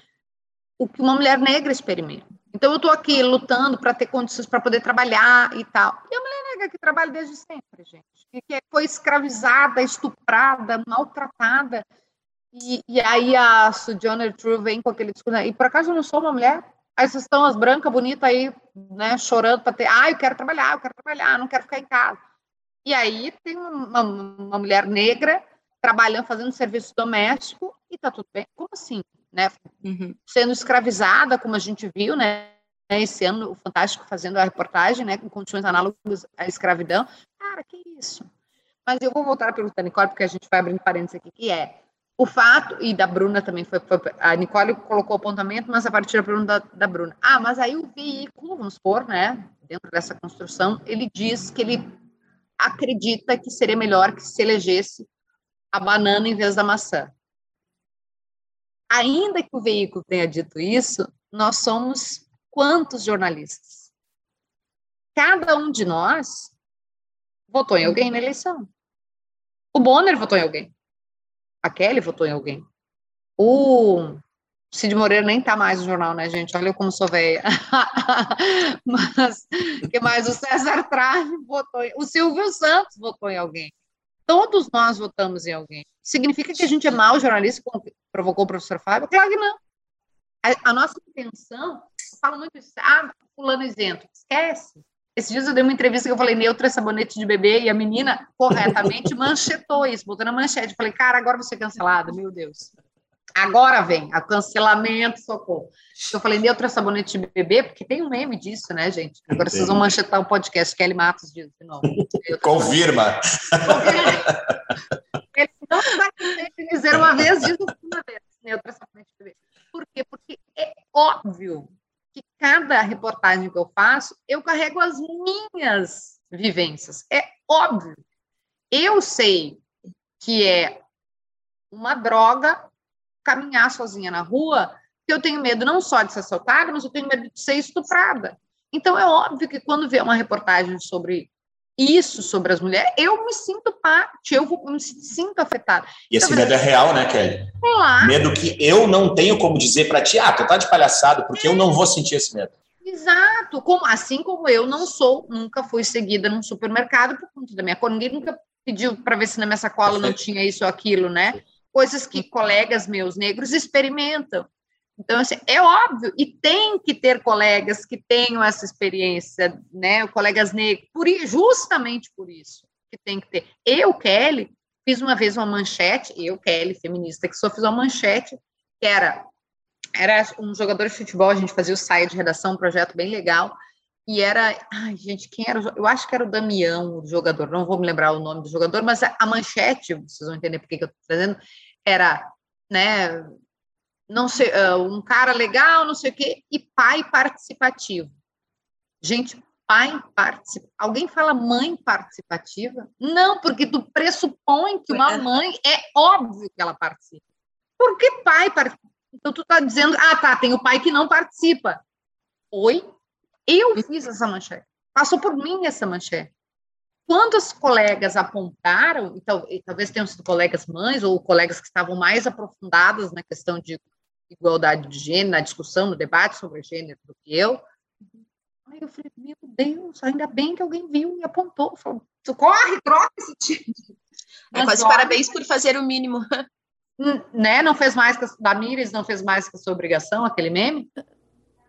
o que uma mulher negra experimenta. Então eu estou aqui lutando para ter condições para poder trabalhar e tal. E a mulher negra que trabalha desde sempre, gente, que foi escravizada, estuprada, maltratada, e, e aí a Sujana True vem com aquele discurso, né? e por acaso eu não sou uma mulher? Aí vocês estão as brancas bonitas aí, né, chorando para ter, ah, eu quero trabalhar, eu quero trabalhar, não quero ficar em casa. E aí tem uma, uma mulher negra trabalhando, fazendo serviço doméstico, e tá tudo bem. Como assim? Né? Uhum. Sendo escravizada, como a gente viu, né? Esse ano, o Fantástico fazendo a reportagem, né, com condições análogas à escravidão. Cara, que isso? Mas eu vou voltar pergunta da Nicole, porque a gente vai abrindo parênteses aqui, que é, o fato, e da Bruna também foi, foi, a Nicole colocou o apontamento, mas a partir da pergunta da, da Bruna. Ah, mas aí o veículo, vamos supor, né, dentro dessa construção, ele diz que ele acredita que seria melhor que se elegesse a banana em vez da maçã. Ainda que o veículo tenha dito isso, nós somos quantos jornalistas? Cada um de nós votou em alguém na eleição. O Bonner votou em alguém. A Kelly votou em alguém. O Cid Moreira nem tá mais no jornal, né, gente? Olha eu como sou velha. Mas, que mais? O César Trave votou em... O Silvio Santos votou em alguém. Todos nós votamos em alguém. Significa que a gente é mau jornalista, como provocou o professor Fábio? Claro que não. A, a nossa intenção, eu falo muito isso, ah, fulano isento. Esquece. Esses dias eu dei uma entrevista que eu falei neutra sabonete de bebê e a menina corretamente manchetou isso, botou na manchete. Falei, cara, agora você é cancelada, meu Deus. Agora vem, a cancelamento, socorro. Eu falei, neutra sabonete de bebê, porque tem um meme disso, né, gente? Agora vocês vão manchetar o podcast, Kelly Matos diz de novo. Confirma. Ele não vai dizer uma vez, diz uma vez, neutra sabonete de bebê. Por quê? Porque é óbvio que cada reportagem que eu faço, eu carrego as minhas vivências. É óbvio. Eu sei que é uma droga caminhar sozinha na rua, que eu tenho medo não só de ser assaltada, mas eu tenho medo de ser estuprada. Então é óbvio que quando vê uma reportagem sobre isso sobre as mulheres, eu me sinto parte, eu me sinto afetada. E esse então, medo é real, né, Kelly? Claro. Medo que eu não tenho como dizer para ti, ah, tu tá de palhaçado, porque é. eu não vou sentir esse medo. Exato, como, assim como eu não sou, nunca fui seguida num supermercado por conta da minha cor, ninguém nunca pediu para ver se na minha sacola não tinha isso ou aquilo, né? Coisas que colegas meus negros experimentam. Então, assim, é óbvio, e tem que ter colegas que tenham essa experiência, né? Colegas negros, por, justamente por isso que tem que ter. Eu, Kelly, fiz uma vez uma manchete, eu, Kelly, feminista, que só fiz uma manchete, que era, era um jogador de futebol, a gente fazia o saia de redação, um projeto bem legal, e era, ai, gente, quem era? Eu acho que era o Damião, o jogador, não vou me lembrar o nome do jogador, mas a, manchete, vocês vão entender por que eu estou trazendo, era, né, não sei, uh, um cara legal, não sei o quê, e pai participativo. Gente, pai participativo. Alguém fala mãe participativa? Não, porque tu pressupõe que uma é. mãe é óbvio que ela participa. Por que pai participa? Então tu tá dizendo, ah, tá, tem o pai que não participa. Oi? Eu fiz essa manchete. Passou por mim essa manchete. Quantos colegas apontaram, então, talvez tenham sido colegas mães ou colegas que estavam mais aprofundados na questão de igualdade de gênero, na discussão, no debate sobre gênero do que eu. Aí eu falei, meu Deus, ainda bem que alguém viu e apontou. Falou, corre, troca esse time. É, quase parabéns por fazer o mínimo. Né? Não fez mais que a Damires, não fez mais que a sua obrigação, aquele meme.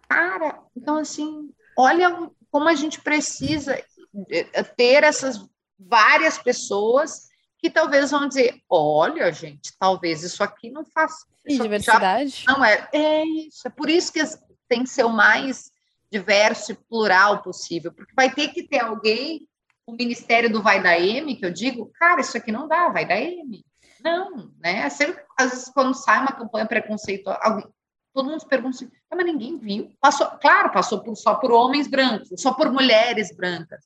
Cara, então assim, olha como a gente precisa eh, ter essas várias pessoas que talvez vão dizer, olha, gente, talvez isso aqui não faça. E diversidade. não é. É isso. É por isso que tem que ser o mais diverso e plural possível, porque vai ter que ter alguém, o Ministério do Vai da M, que eu digo, cara, isso aqui não dá, vai da M. Não, né? Sempre, às vezes, quando sai uma campanha preconceituosa, todo mundo se pergunta assim, ah, mas ninguém viu. Passou, claro, passou por, só por homens brancos, só por mulheres brancas.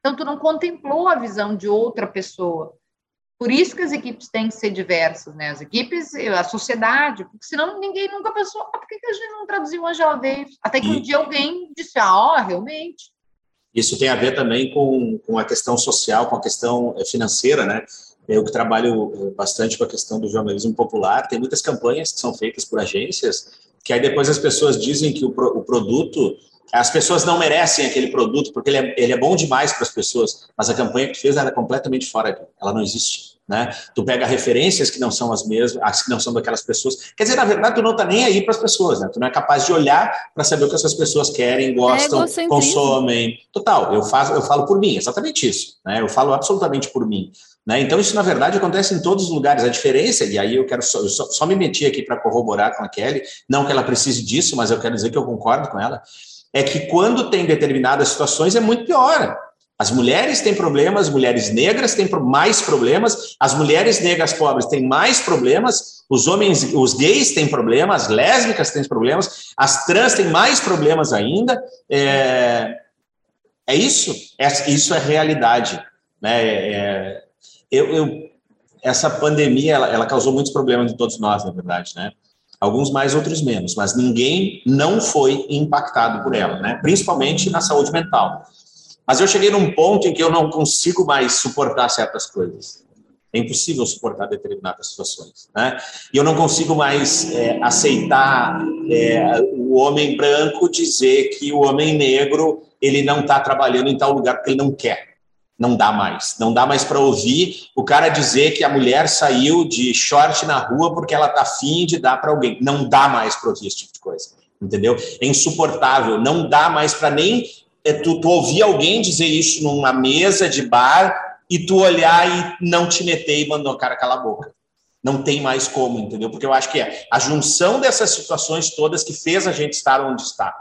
Então, tu não contemplou a visão de outra pessoa. Por isso que as equipes têm que ser diversas, né? As equipes, a sociedade, porque senão ninguém nunca pensou, ah, por que, a gente não traduziu Angela Davis? Até que um dia alguém disse, ah, ó, realmente. Isso tem a ver também com, com a questão social, com a questão eh, financeira, né? Eu que trabalho eh, bastante com a questão do jornalismo popular, tem muitas campanhas que são feitas por agências, que aí depois as pessoas dizem que o, o produto as pessoas não merecem aquele produto porque ele é, ele é bom demais para as pessoas, mas a campanha que tu fez era é completamente fora dela, ela não existe. Né? Tu pega referências que não são as mesmas, as que não são daquelas pessoas. Quer dizer, na verdade, tu não está nem aí para as pessoas, né? Tu não é capaz de olhar para saber o que essas pessoas querem, gostam, é consomem. Total, eu faço, eu falo por mim, exatamente isso. Né? Eu falo absolutamente por mim. Né? Então, isso, na verdade, acontece em todos os lugares. A diferença, e aí eu quero só, eu só, só me meti aqui para corroborar com a Kelly, não que ela precise disso, mas eu quero dizer que eu concordo com ela é que quando tem determinadas situações é muito pior. As mulheres têm problemas, as mulheres negras têm mais problemas, as mulheres negras pobres têm mais problemas, os homens, os gays têm problemas, as lésbicas têm problemas, as trans têm mais problemas ainda. É, é isso, é, isso é realidade. Né? É, eu, eu, essa pandemia ela, ela causou muitos problemas em todos nós, na verdade, né? alguns mais, outros menos, mas ninguém não foi impactado por ela, né? principalmente na saúde mental. Mas eu cheguei num ponto em que eu não consigo mais suportar certas coisas. É impossível suportar determinadas situações. Né? E eu não consigo mais é, aceitar é, o homem branco dizer que o homem negro ele não está trabalhando em tal lugar porque ele não quer não dá mais. Não dá mais para ouvir o cara dizer que a mulher saiu de short na rua porque ela tá afim de dar para alguém. Não dá mais para ouvir esse tipo de coisa. Entendeu? É insuportável. Não dá mais para nem é, tu, tu ouvir alguém dizer isso numa mesa de bar e tu olhar e não te meter e mandar o cara calar a boca. Não tem mais como, entendeu? Porque eu acho que é a junção dessas situações todas que fez a gente estar onde está.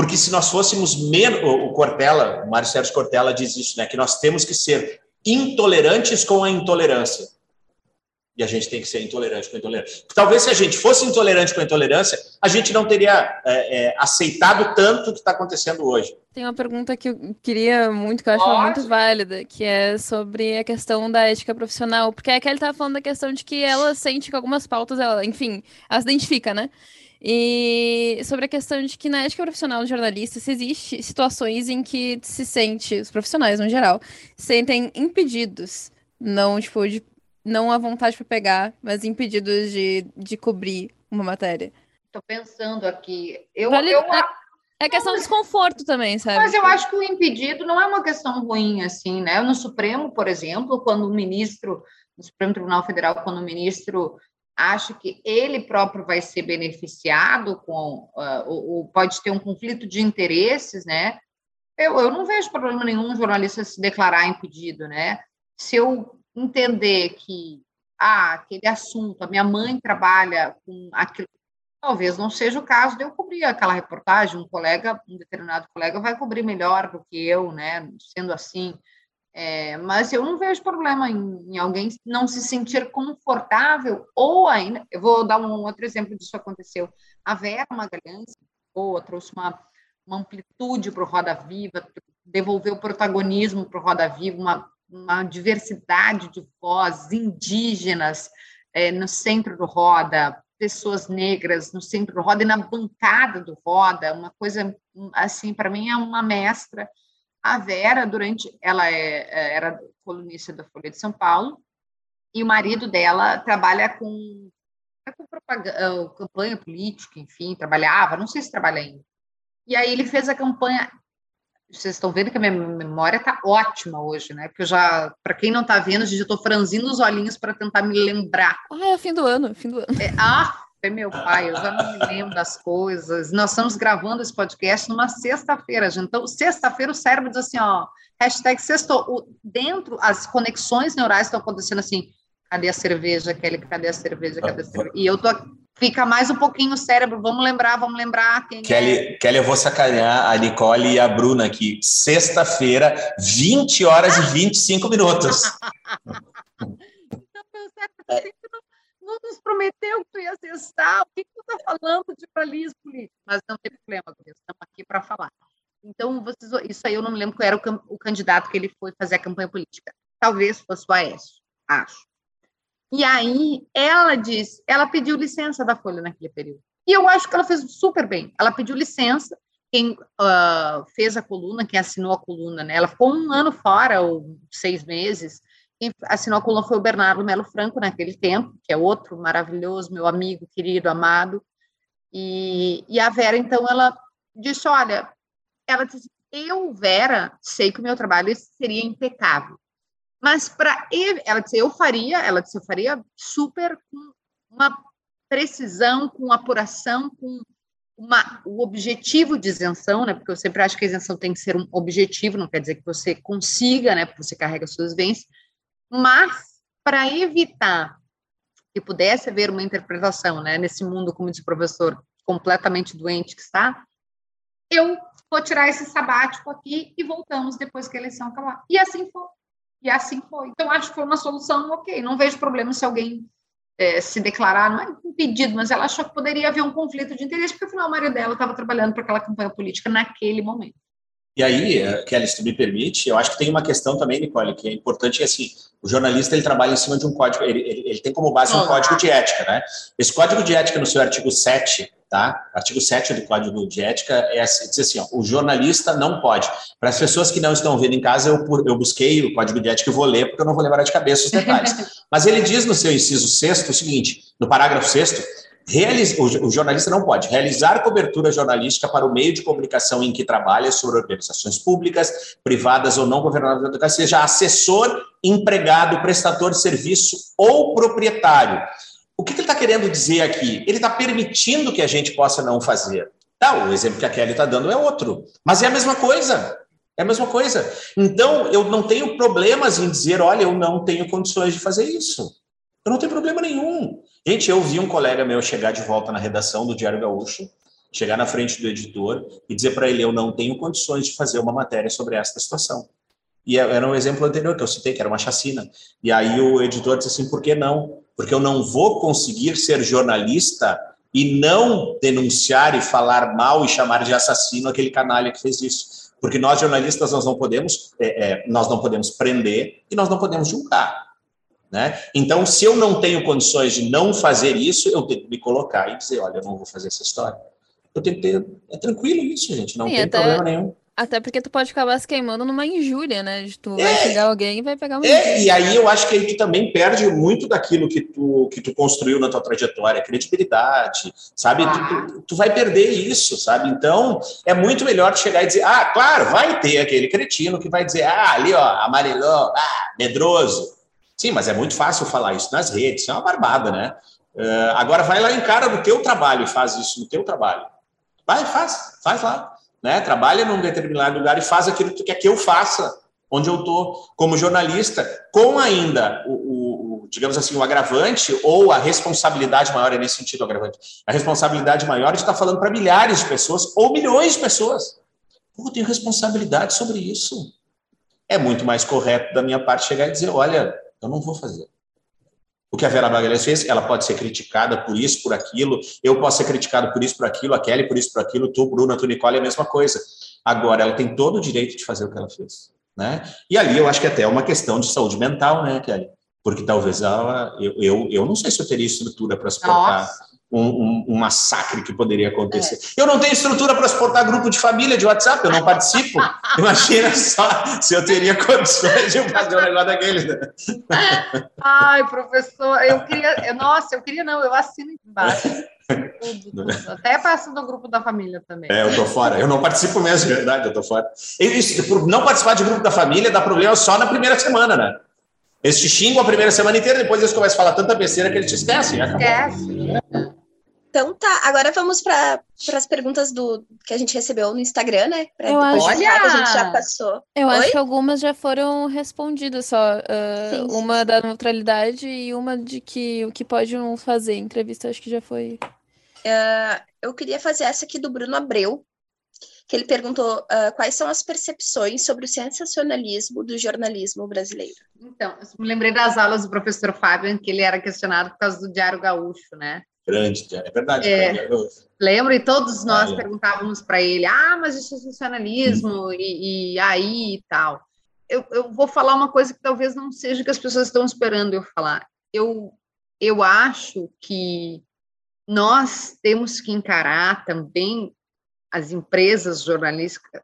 Porque se nós fôssemos menos. O Cortella, o Mário Sérgio Cortella diz isso, né? Que nós temos que ser intolerantes com a intolerância. E a gente tem que ser intolerante com a intolerância. Talvez se a gente fosse intolerante com a intolerância, a gente não teria é, é, aceitado tanto o que está acontecendo hoje. Tem uma pergunta que eu queria muito, que eu acho muito válida, que é sobre a questão da ética profissional. Porque a Kelly estava falando da questão de que ela sente que algumas pautas, ela, enfim, ela se identifica, né? E sobre a questão de que na ética profissional de jornalista se existe situações em que se sente, os profissionais no geral, sentem impedidos, não tipo de não à vontade para pegar, mas impedidos de, de cobrir uma matéria. Estou pensando aqui. Eu, vale, eu... É, é questão de desconforto também, sabe? Mas eu acho que o impedido não é uma questão ruim, assim, né? No Supremo, por exemplo, quando o ministro, no Supremo Tribunal Federal, quando o ministro acha que ele próprio vai ser beneficiado com, uh, ou, ou, pode ter um conflito de interesses, né? Eu, eu não vejo problema nenhum jornalista se declarar impedido, né? Se eu entender que ah, aquele assunto, a minha mãe trabalha com aquilo, talvez não seja o caso de eu cobrir aquela reportagem, um colega, um determinado colega vai cobrir melhor do que eu, né? Sendo assim, é, mas eu não vejo problema em, em, alguém não se sentir confortável, ou ainda, eu vou dar um outro exemplo disso aconteceu. A Vera Magalhães, boa, trouxe uma, uma amplitude para o Roda Viva, devolveu protagonismo para o Roda Viva, uma, uma diversidade de vozes indígenas é, no centro do Roda, pessoas negras no centro do Roda e na bancada do Roda, uma coisa, assim, para mim é uma mestra a Vera, durante, ela é, é, era colunista da Folha de São Paulo, e o marido dela trabalha com, com propaganda, campanha política, enfim, trabalhava, não sei se trabalha ainda. E aí ele fez a campanha. Vocês estão vendo que a minha memória está ótima hoje, né? Porque eu já, para quem não está vendo, eu estou franzindo os olhinhos para tentar me lembrar. Ah, é fim do ano, fim do ano. É, ah, é meu pai, eu já não me lembro das coisas. Nós estamos gravando esse podcast numa sexta-feira, gente. Então, sexta-feira o cérebro diz assim, ó, hashtag sexto, dentro, as conexões neurais estão acontecendo assim, cadê a cerveja, Kelly, cadê a cerveja, cadê a cerveja? E eu tô fica mais um pouquinho o cérebro, vamos lembrar, vamos lembrar quem Kelly, é. Kelly, eu vou sacanear a Nicole e a Bruna aqui. Sexta-feira, 20 horas e 25 minutos. então, meu cérebro não nos prometeu que tu ia cestar, o que, que tu está falando de pluralismo político? Mas não tem problema, estamos aqui para falar. Então, vocês, isso aí eu não me lembro qual era o, o, candidato que ele foi fazer a campanha política. Talvez fosse o Aécio, acho. E aí ela diz, ela pediu licença da Folha naquele período. E eu acho que ela fez super bem. Ela pediu licença, quem uh, fez a coluna, quem assinou a coluna, né? Ela ficou um ano fora, ou seis meses. Quem assinou a coluna foi o Bernardo Melo Franco naquele tempo, que é outro maravilhoso, meu amigo, querido, amado. E, e a Vera, então, ela disse: Olha, ela disse, eu, Vera, sei que o meu trabalho seria impecável. Mas para ela disse, eu faria, ela disse, eu faria super com uma precisão, com apuração, com uma, o objetivo de isenção, né? Porque eu sempre acho que a isenção tem que ser um objetivo, não quer dizer que você consiga, né? Porque você carrega suas bens, mas para evitar que pudesse haver uma interpretação, né? Nesse mundo, como disse o professor, completamente doente que está, eu vou tirar esse sabático aqui e voltamos depois que a eleição acabar. E assim foi. E assim foi. Então, acho que foi uma solução ok. Não vejo problema se alguém é, se declarar, não é impedido, mas ela achou que poderia haver um conflito de interesse, porque afinal o marido dela estava trabalhando para aquela campanha política naquele momento. E aí, eh, Kelly, se tu me permite, eu acho que tem uma questão também, Nicole, que é importante, é assim, o jornalista ele trabalha em cima de um código, ele, ele, ele tem como base um código de ética, né? Esse código de ética, no seu artigo 7, tá? Artigo 7 do Código de Ética é assim, diz assim, ó, o jornalista não pode. Para as pessoas que não estão vendo em casa, eu, eu busquei o Código de Ética e vou ler, porque eu não vou lembrar de cabeça os detalhes. Mas ele diz no seu inciso 6 o seguinte, no parágrafo 6 o, jornalista não pode realizar cobertura jornalística para o meio de comunicação em que trabalha sobre organizações públicas, privadas ou não governamentais, seja assessor, empregado, prestador de serviço ou proprietário. O que, que ele está querendo dizer aqui? Ele está permitindo que a gente possa não fazer. Tá, o exemplo que a Kelly está dando é outro, mas é a mesma coisa. É a mesma coisa. Então, eu não tenho problemas em dizer, olha, eu não tenho condições de fazer isso. Eu não tenho problema nenhum. Gente, eu vi um colega meu chegar de volta na redação do Diário Gaúcho, chegar na frente do editor e dizer para ele: eu não tenho condições de fazer uma matéria sobre esta situação. E é, era um exemplo anterior que eu citei, que era uma chacina. E aí o editor disse assim: por que não? Porque eu não vou conseguir ser jornalista e não denunciar e falar mal e chamar de assassino aquele canalha que fez isso. Porque nós jornalistas nós não podemos, é, é, nós não podemos prender e nós não podemos julgar. Né? Então, se eu não tenho condições de não fazer isso, eu tenho que me colocar e dizer, olha, eu não vou fazer essa história. Eu tenho que ter. É tranquilo isso, gente, não Sim, tem até, problema nenhum. Até porque tu pode acabar se queimando numa injúria, né? De tu é, vai pegar alguém e vai pegar uma é, E aí eu acho que aí tu também perde muito daquilo que tu, que tu construiu na tua trajetória, credibilidade, sabe? Ah. Tu, tu, tu, vai perder isso, sabe? Então, é muito melhor chegar e dizer, ah, claro, vai ter aquele cretino que vai dizer, ah, ali, ó, amarelão, ah, medroso Sim, mas é muito fácil falar isso nas redes, isso é uma barbada, né? Uh, agora vai lá em cara no teu trabalho e faz isso no teu trabalho. Vai, faz, faz lá. Né? Trabalha num determinado lugar e faz aquilo que tu quer que eu faça, onde eu estou como jornalista, com ainda o, o, o, digamos assim, o agravante ou a responsabilidade maior, é nesse sentido o agravante, a responsabilidade maior de estar falando para milhares de pessoas ou milhões de pessoas. Pô, eu tenho responsabilidade sobre isso. É muito mais correto da minha parte chegar e dizer, olha, eu não vou fazer. O que a Vera Magalhães fez, ela pode ser criticada por isso, por aquilo, eu posso ser criticado por isso, por aquilo, a Kelly por isso, por aquilo, tu, Bruna, tu, Nicole, é a mesma coisa. Agora, ela tem todo o direito de fazer o que ela fez. Né? E ali eu acho que até é uma questão de saúde mental, né, Kelly? Porque talvez ela, eu, eu, eu não sei se eu teria estrutura para suportar Nossa um, um, um, massacre que poderia acontecer. É. Eu não tenho estrutura para suportar grupo de família de WhatsApp, eu não participo. Imagina só se eu teria condições de fazer um negócio daquele. Né? Ai, professor, eu queria. Nossa, eu queria não, eu assino embaixo. Tudo, tudo. Até passo no grupo da família também. É, eu tô fora. Eu não participo mesmo, de verdade, eu tô fora. Isso, por não participar de grupo da família dá problema só na primeira semana, né? Eles te xingam a primeira semana inteira, depois eles começam a falar tanta besteira que eles te esquecem. Esquece. Então tá, agora vamos para as perguntas do que a gente recebeu no Instagram, né? Pra eu acho que a gente já passou. Eu Oi? acho que algumas já foram respondidas só. Uh, sim, uma sim. da neutralidade e uma de que o que pode não fazer. Entrevista acho que já foi. Uh, eu queria fazer essa aqui do Bruno Abreu, que ele perguntou uh, quais são as percepções sobre o sensacionalismo do jornalismo brasileiro. Então, eu me lembrei das aulas do professor Fábio, em que ele era questionado por causa do Diário Gaúcho, né? Grande, é verdade. É, lembro, e todos nós ah, é. perguntávamos para ele, ah, mas isso é hum. e, e, aí e tal. Eu, eu vou falar uma coisa que talvez não seja que as pessoas estão esperando eu falar. Eu eu acho que nós temos que encarar também as empresas jornalísticas,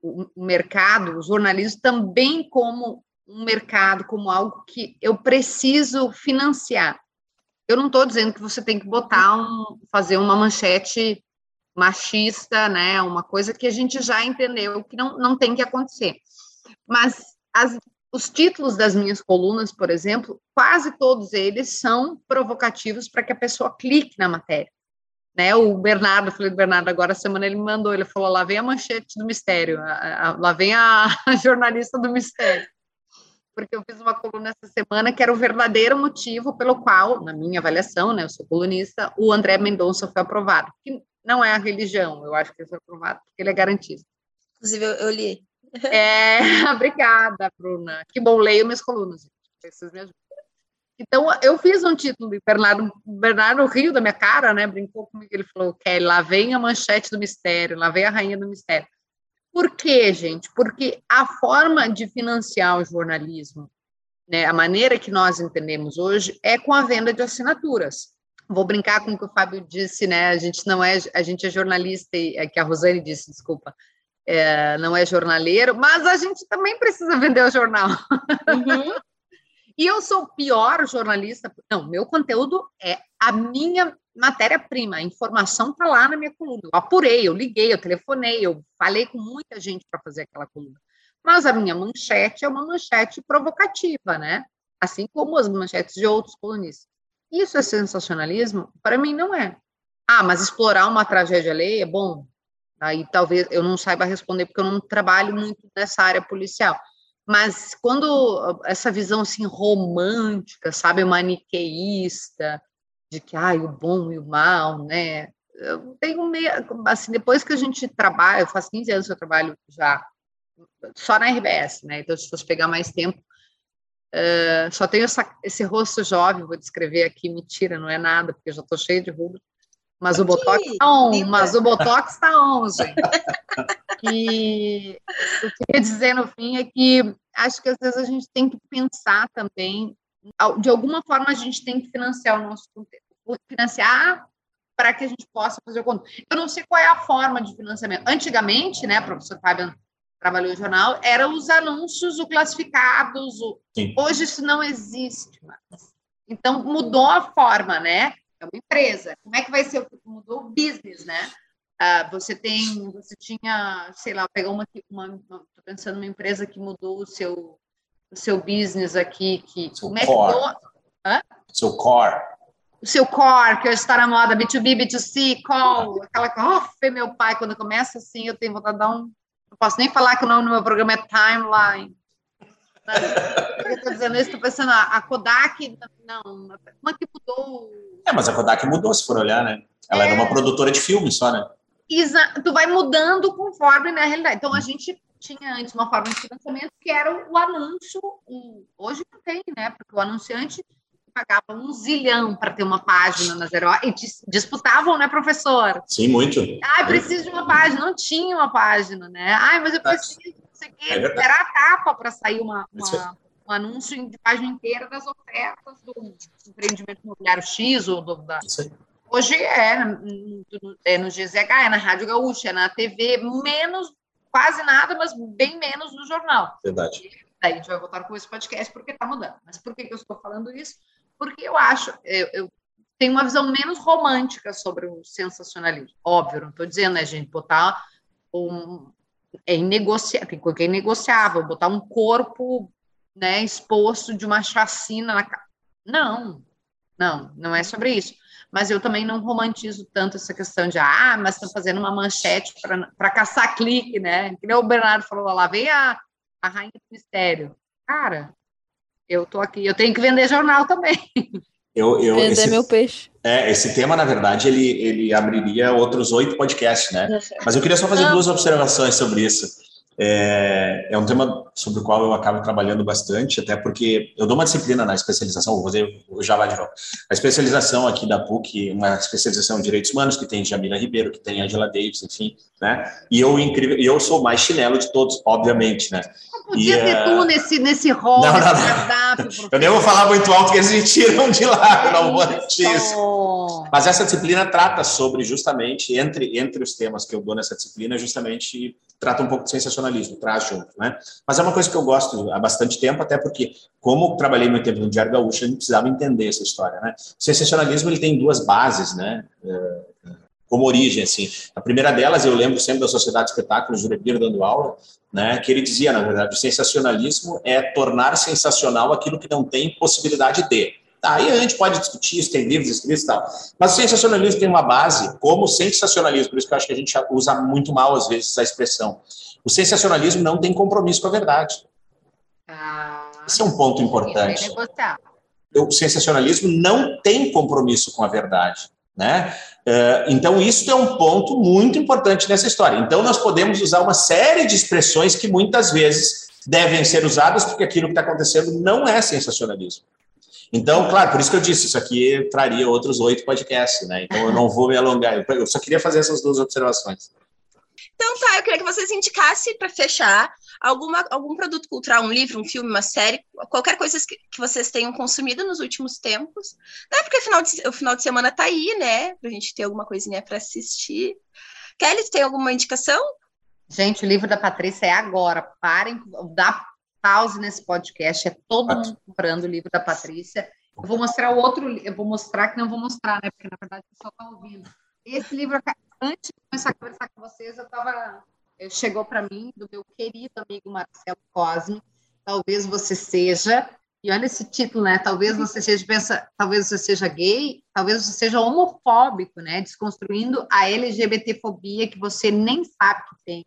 o mercado, o jornalismo também como um mercado, como algo que eu preciso financiar. Eu não estou dizendo que você tem que botar um, fazer uma manchete machista, né? Uma coisa que a gente já entendeu que não, não tem que acontecer. Mas as, os títulos das minhas colunas, por exemplo, quase todos eles são provocativos para que a pessoa clique na matéria. Né, o Bernardo, falei do Bernardo agora, a semana ele me mandou, ele falou, lá vem a manchete do mistério, a, a, lá vem a, a jornalista do mistério porque eu fiz uma coluna essa semana que era o verdadeiro motivo pelo qual, na minha avaliação, né, eu sou colunista, o André Mendonça foi aprovado, que não é a religião, eu acho que ele foi aprovado porque ele é garantista. Inclusive, eu, eu li. É, obrigada, Bruna. Que bom, leio minhas colunas. Vocês me ajudam. Então, eu fiz um título Bernardo, Bernardo Rio da minha cara, né? Brincou comigo, ele falou, que lá vem a manchete do mistério, lá vem a rainha do mistério. Por quê, gente? Porque a forma de financiar o jornalismo, né, a maneira que nós entendemos hoje, é com a venda de assinaturas. Vou brincar com o que o Fábio disse, né? A gente não é, a gente é jornalista, e é que a Rosane disse, desculpa, é, não é jornaleiro, mas a gente também precisa vender o jornal. Uhum. e eu sou o pior jornalista. Não, meu conteúdo é a minha matéria-prima, a informação está lá na minha coluna. Eu apurei, eu liguei, eu telefonei, eu falei com muita gente para fazer aquela coluna. Mas a minha manchete é uma manchete provocativa, né? Assim como as manchetes de outros colunistas. Isso é sensacionalismo? Para mim, não é. Ah, mas explorar uma tragédia alheia, bom, aí talvez eu não saiba responder, porque eu não trabalho muito nessa área policial. Mas quando essa visão assim romântica, sabe, maniqueísta, de que ah, o bom e o mal, né? Eu tenho meio, assim, depois que a gente trabalha, eu faço 15 anos que eu trabalho já só na RBS, né? Então, se fosse pegar mais tempo, uh, só tenho essa, esse rosto jovem, vou descrever aqui, mentira, não é nada, porque eu já estou cheia de ruga. Mas o Botox está on, mas o Botox está on, gente. E o que eu queria dizer no fim é que acho que às vezes a gente tem que pensar também de alguma forma a gente tem que financiar o nosso conteúdo, financiar para que a gente possa fazer o conteúdo. Eu não sei qual é a forma de financiamento. Antigamente, né, professor Fábio trabalhou no jornal, eram os anúncios, o classificados. O... Hoje isso não existe mais. Então mudou a forma, né? É uma empresa. Como é que vai ser? Mudou o business, né? Uh, você tem, você tinha, sei lá, pegar uma, uma, tô pensando numa empresa que mudou o seu o seu business aqui, que seu o McDonald's... Seu core. O seu core, que hoje está na moda, B2B, B2C, call, aquela oh, meu pai, quando começa assim, eu tenho vontade de dar um... Não posso nem falar que o nome do meu programa é Timeline. eu estou dizendo isso, estou pensando, a Kodak, não, como é que mudou? É, mas a Kodak mudou, se for olhar, né? Ela é... era uma produtora de filmes só, né? Exa tu vai mudando conforme na realidade. Então, a gente tinha antes uma forma de financiamento que era o anúncio. hoje não tem, né? Porque o anunciante pagava um zilhão para ter uma página na Zero e disputavam, né, professor? Sim, muito. Ah, preciso de uma página. Não tinha uma página, né? Ah, mas eu preciso. É era a tapa para sair uma, uma um anúncio de página inteira das ofertas do empreendimento imobiliário X ou do, da, Hoje é, é no GZH, é na Rádio Gaúcha, é na TV, menos quase nada, mas bem menos no jornal. Verdade. Daí a gente vai voltar com esse podcast porque está mudando. Mas por que, que eu estou falando isso? Porque eu acho, eu, eu tenho uma visão menos romântica sobre o sensacionalismo. Óbvio, não estou dizendo, né, gente, botar um. É inegociável, tem coisa que é inegociável, botar um corpo né, exposto de uma chacina na Não, não, não é sobre isso mas eu também não romantizo tanto essa questão de, ah, mas estão fazendo uma manchete para caçar clique, né? Que nem o Bernardo falou lá, vem a, a rainha do mistério. Cara, eu tô aqui, eu tenho que vender jornal também. Eu, eu, Vender esse, meu peixe. É, esse tema, na verdade, ele, ele abriria outros oito podcasts, né? Mas eu queria só fazer não. duas observações sobre isso. É, é um tema sobre o qual eu acabo trabalhando bastante, até porque eu dou uma disciplina na especialização, vou fazer o Java de novo. A especialização aqui da PUC, uma especialização em direitos humanos, que tem Jamila Ribeiro, que tem Angela Davis, enfim, né? E eu, incrível, eu sou mais chinelo de todos, obviamente, né? Podia e, ter uh... tu nesse, nesse rol, não, não, não. Eu nem vou falar muito alto, que eles me tiram de lá, é não vou isso. Mas essa disciplina trata sobre, justamente, entre, entre os temas que eu dou nessa disciplina, justamente trata um pouco de sensacionalismo, traz junto, né? Mas é uma coisa que eu gosto há bastante tempo, até porque, como trabalhei muito tempo no Diário Gaúcho, a gente precisava entender essa história, né? O sensacionalismo, ele tem duas bases, né? É, como origem, assim. A primeira delas, eu lembro sempre da Sociedade de Espetáculos, Jurepir dando aula, né, que ele dizia, na verdade, o sensacionalismo é tornar sensacional aquilo que não tem possibilidade de. Tá, aí a gente pode discutir isso, tem livros escritos e tal. Mas o sensacionalismo tem uma base como sensacionalismo, por isso que eu acho que a gente usa muito mal, às vezes, essa expressão. O sensacionalismo não tem compromisso com a verdade. Ah, Esse é um ponto importante. O sensacionalismo não tem compromisso com a verdade. Né? Eh, então, isso é um ponto muito importante nessa história. Então, nós podemos usar uma série de expressões que muitas vezes devem ser usadas, porque aquilo que está acontecendo não é sensacionalismo. Então, claro, por isso que eu disse, isso aqui traria outros oito podcasts, né? Então eu não vou me alongar. Eu só queria fazer essas duas observações. Então tá, eu queria que vocês indicassem para fechar alguma, algum produto cultural, um livro, um filme, uma série, qualquer coisa que, que vocês tenham consumido nos últimos tempos, né? Porque o final de, o final de semana tá aí, né? Pra gente ter alguma coisinha para assistir. Kelly, tem alguma indicação? Gente, o livro da Patrícia é agora. Parem, dá pause nesse podcast, é todo mundo comprando o livro da Patrícia. Eu vou mostrar o outro, eu vou mostrar que não vou mostrar, né? Porque na verdade o pessoal está ouvindo. Esse livro, antes de começar a conversar com vocês, eu tava, chegou para mim do meu querido amigo Marcelo Cosme. Talvez você seja, e olha esse título, né? Talvez você seja, pensa, talvez você seja gay, talvez você seja homofóbico, né? Desconstruindo a LGBTfobia que você nem sabe que tem.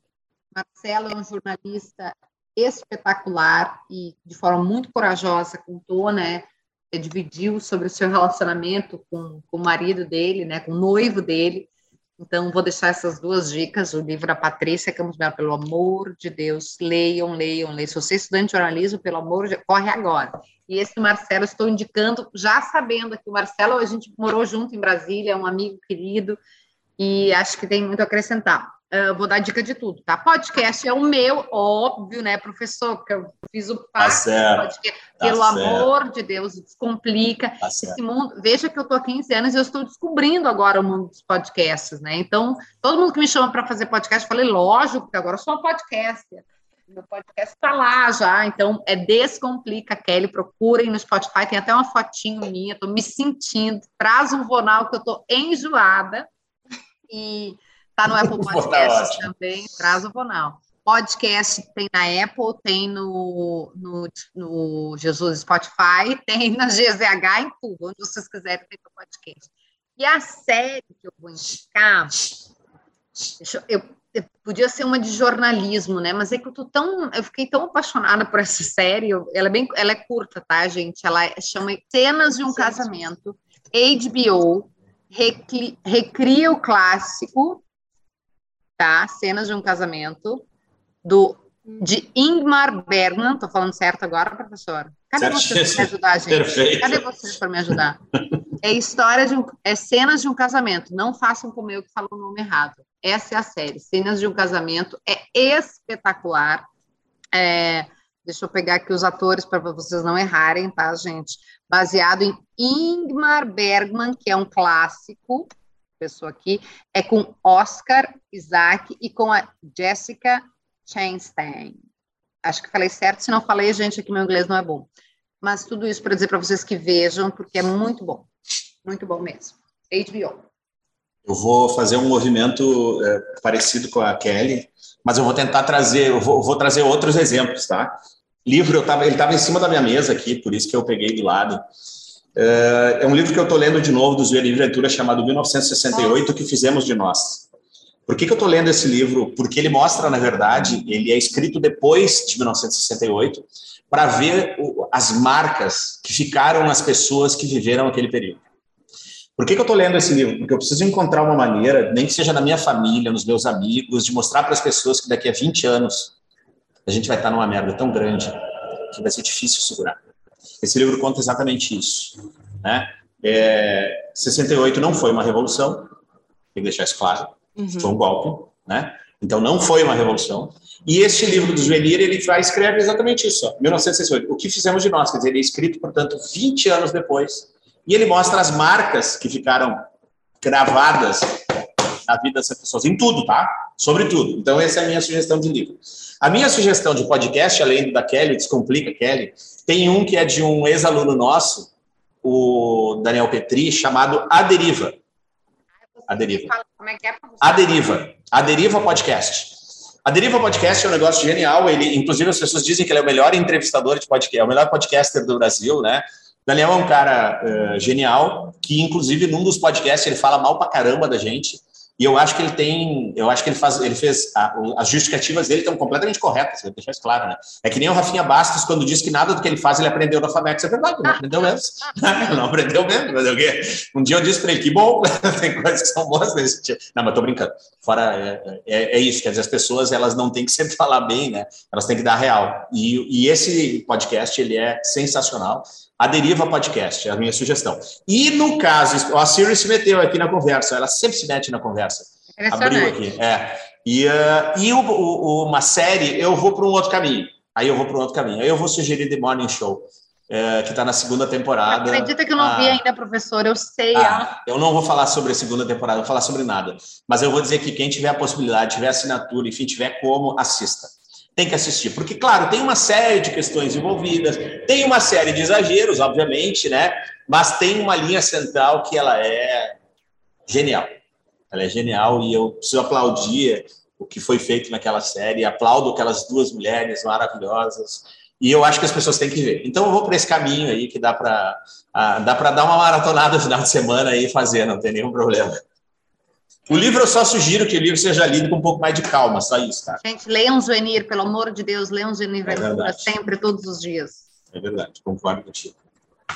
Marcelo é um jornalista espetacular e de forma muito corajosa contou, né? Dividiu sobre o seu relacionamento com, com o marido dele, né? Com o noivo dele. Então, vou deixar essas duas dicas. O livro da Patrícia Campos Melo, pelo amor de Deus, leiam, leiam, leiam. Se você é estudante de jornalismo, pelo amor de Deus, corre agora. E esse Marcelo, estou indicando, já sabendo que o Marcelo, a gente morou junto em Brasília, é um amigo querido, e acho que tem muito a acrescentar. Uh, vou dar dica de tudo, tá? Podcast é o meu, óbvio, né, professor? Porque eu fiz o passo tá podcast. Tá Pelo certo. amor de Deus, descomplica. Tá Esse mundo. Veja que eu tô há 15 anos e eu estou descobrindo agora o mundo dos podcasts, né? Então, todo mundo que me chama para fazer podcast, eu falei, lógico, que agora eu sou uma podcaster. Meu podcast está lá já, então é Descomplica Kelly. Procurem no Spotify, tem até uma fotinho minha, tô me sentindo. Traz um Ronaldo que eu tô enjoada. E Tá no Apple Podcast também, traz o Vonal. Podcast tem na Apple, tem no, no, no Jesus Spotify, tem na GZH, em tudo, onde vocês quiserem tem o podcast. E a série que eu vou indicar, eu, eu, eu, podia ser uma de jornalismo, né? Mas é que eu tô tão, eu fiquei tão apaixonada por essa série. ela é bem, ela é curta, tá, gente? Ela chama Cenas de um Casamento. HBO recria o clássico tá? Cenas de um casamento do de Ingmar Bergman, tô falando certo agora, professor? Cadê vocês para me ajudar, gente? Perfeito. Cadê vocês para me ajudar? É história de um, é cenas de um casamento. Não façam como eu que falo o nome errado. Essa é a série. Cenas de um casamento é espetacular. É, deixa eu pegar aqui os atores para vocês não errarem, tá, gente? Baseado em Ingmar Bergman, que é um clássico, pessoa aqui, é com Oscar Isaac e com a Jessica Chastain. Acho que falei certo, se não falei, gente, aqui meu inglês não é bom. Mas tudo isso para dizer para vocês que vejam, porque é muito bom. Muito bom mesmo. HBO. Eu vou fazer um movimento é, parecido com a Kelly, mas eu vou tentar trazer, eu vou, vou trazer outros exemplos, tá? Livro, eu tava, ele estava em cima da minha mesa aqui, por isso que eu peguei do lado. É, é um livro que eu estou lendo de novo, do Zé Livre Leitura, chamado 1968, que fizemos de nós. Por que, que eu estou lendo esse livro? Porque ele mostra, na verdade, ele é escrito depois de 1968, para ver o, as marcas que ficaram nas pessoas que viveram aquele período. Por que, que eu estou lendo esse livro? Porque eu preciso encontrar uma maneira, nem que seja na minha família, nos meus amigos, de mostrar para as pessoas que daqui a 20 anos a gente vai estar numa merda tão grande que vai ser difícil segurar. Esse livro conta exatamente isso. Né? É, 68 não foi uma revolução, tem que deixar isso claro, uhum. foi um golpe. Né? Então, não foi uma revolução. E este livro do Zuenir, ele vai escreve exatamente isso, ó, 1968. O que fizemos de nós? Quer dizer, ele é escrito, portanto, 20 anos depois. E ele mostra as marcas que ficaram gravadas na vida dessas pessoas, em tudo, tá? Sobre tudo. Então, essa é a minha sugestão de livro. A minha sugestão de podcast, além da Kelly, Descomplica Kelly, tem um que é de um ex-aluno nosso, o Daniel Petri, chamado A Deriva. A Deriva. Como é que é? A Deriva. A Deriva Podcast. A Deriva Podcast é um negócio genial. Ele, inclusive, as pessoas dizem que ele é o melhor entrevistador de podcast, é o melhor podcaster do Brasil, né? Daniel é um cara uh, genial, que inclusive num dos podcasts ele fala mal pra caramba da gente. E eu acho que ele tem, eu acho que ele faz, ele fez a, as justificativas dele estão completamente corretas, vou deixar isso claro, né? É que nem o Rafinha Bastos quando diz que nada do que ele faz ele aprendeu no Famex, é verdade, não aprendeu mesmo, não aprendeu mesmo, mas quê? Um dia eu disse para ele que bom, tem coisas que são boas nesse tipo. Não, mas tô brincando. Fora é, é, é, isso, quer dizer, as pessoas elas não têm que sempre falar bem, né? Elas têm que dar real. E, e esse podcast ele é sensacional. A Deriva Podcast, é a minha sugestão. E no caso, a Siri se meteu aqui na conversa, ela sempre se mete na conversa. Abriu aqui. É. E, uh, e o, o, uma série, eu vou para um outro caminho. Aí eu vou para um outro caminho. Aí eu vou sugerir The Morning Show, é, que está na segunda temporada. Acredita que eu não ah, vi ainda, professor, eu sei. Ah, eu não vou falar sobre a segunda temporada, não vou falar sobre nada. Mas eu vou dizer que quem tiver a possibilidade, tiver assinatura, enfim, tiver como, assista tem que assistir. Porque, claro, tem uma série de questões envolvidas, tem uma série de exageros, obviamente, né? Mas tem uma linha central que ela é genial. Ela é genial e eu preciso aplaudir o que foi feito naquela série, aplaudo aquelas duas mulheres maravilhosas. E eu acho que as pessoas têm que ver. Então eu vou para esse caminho aí que dá para dá para dar uma maratonada no final de semana aí e fazer, não tem nenhum problema. O livro eu só sugiro que o livro seja lido com um pouco mais de calma, só isso, tá? Gente, leiam Zuenir, pelo amor de Deus, leiam Zuenir é sempre, todos os dias. É verdade, concordo contigo.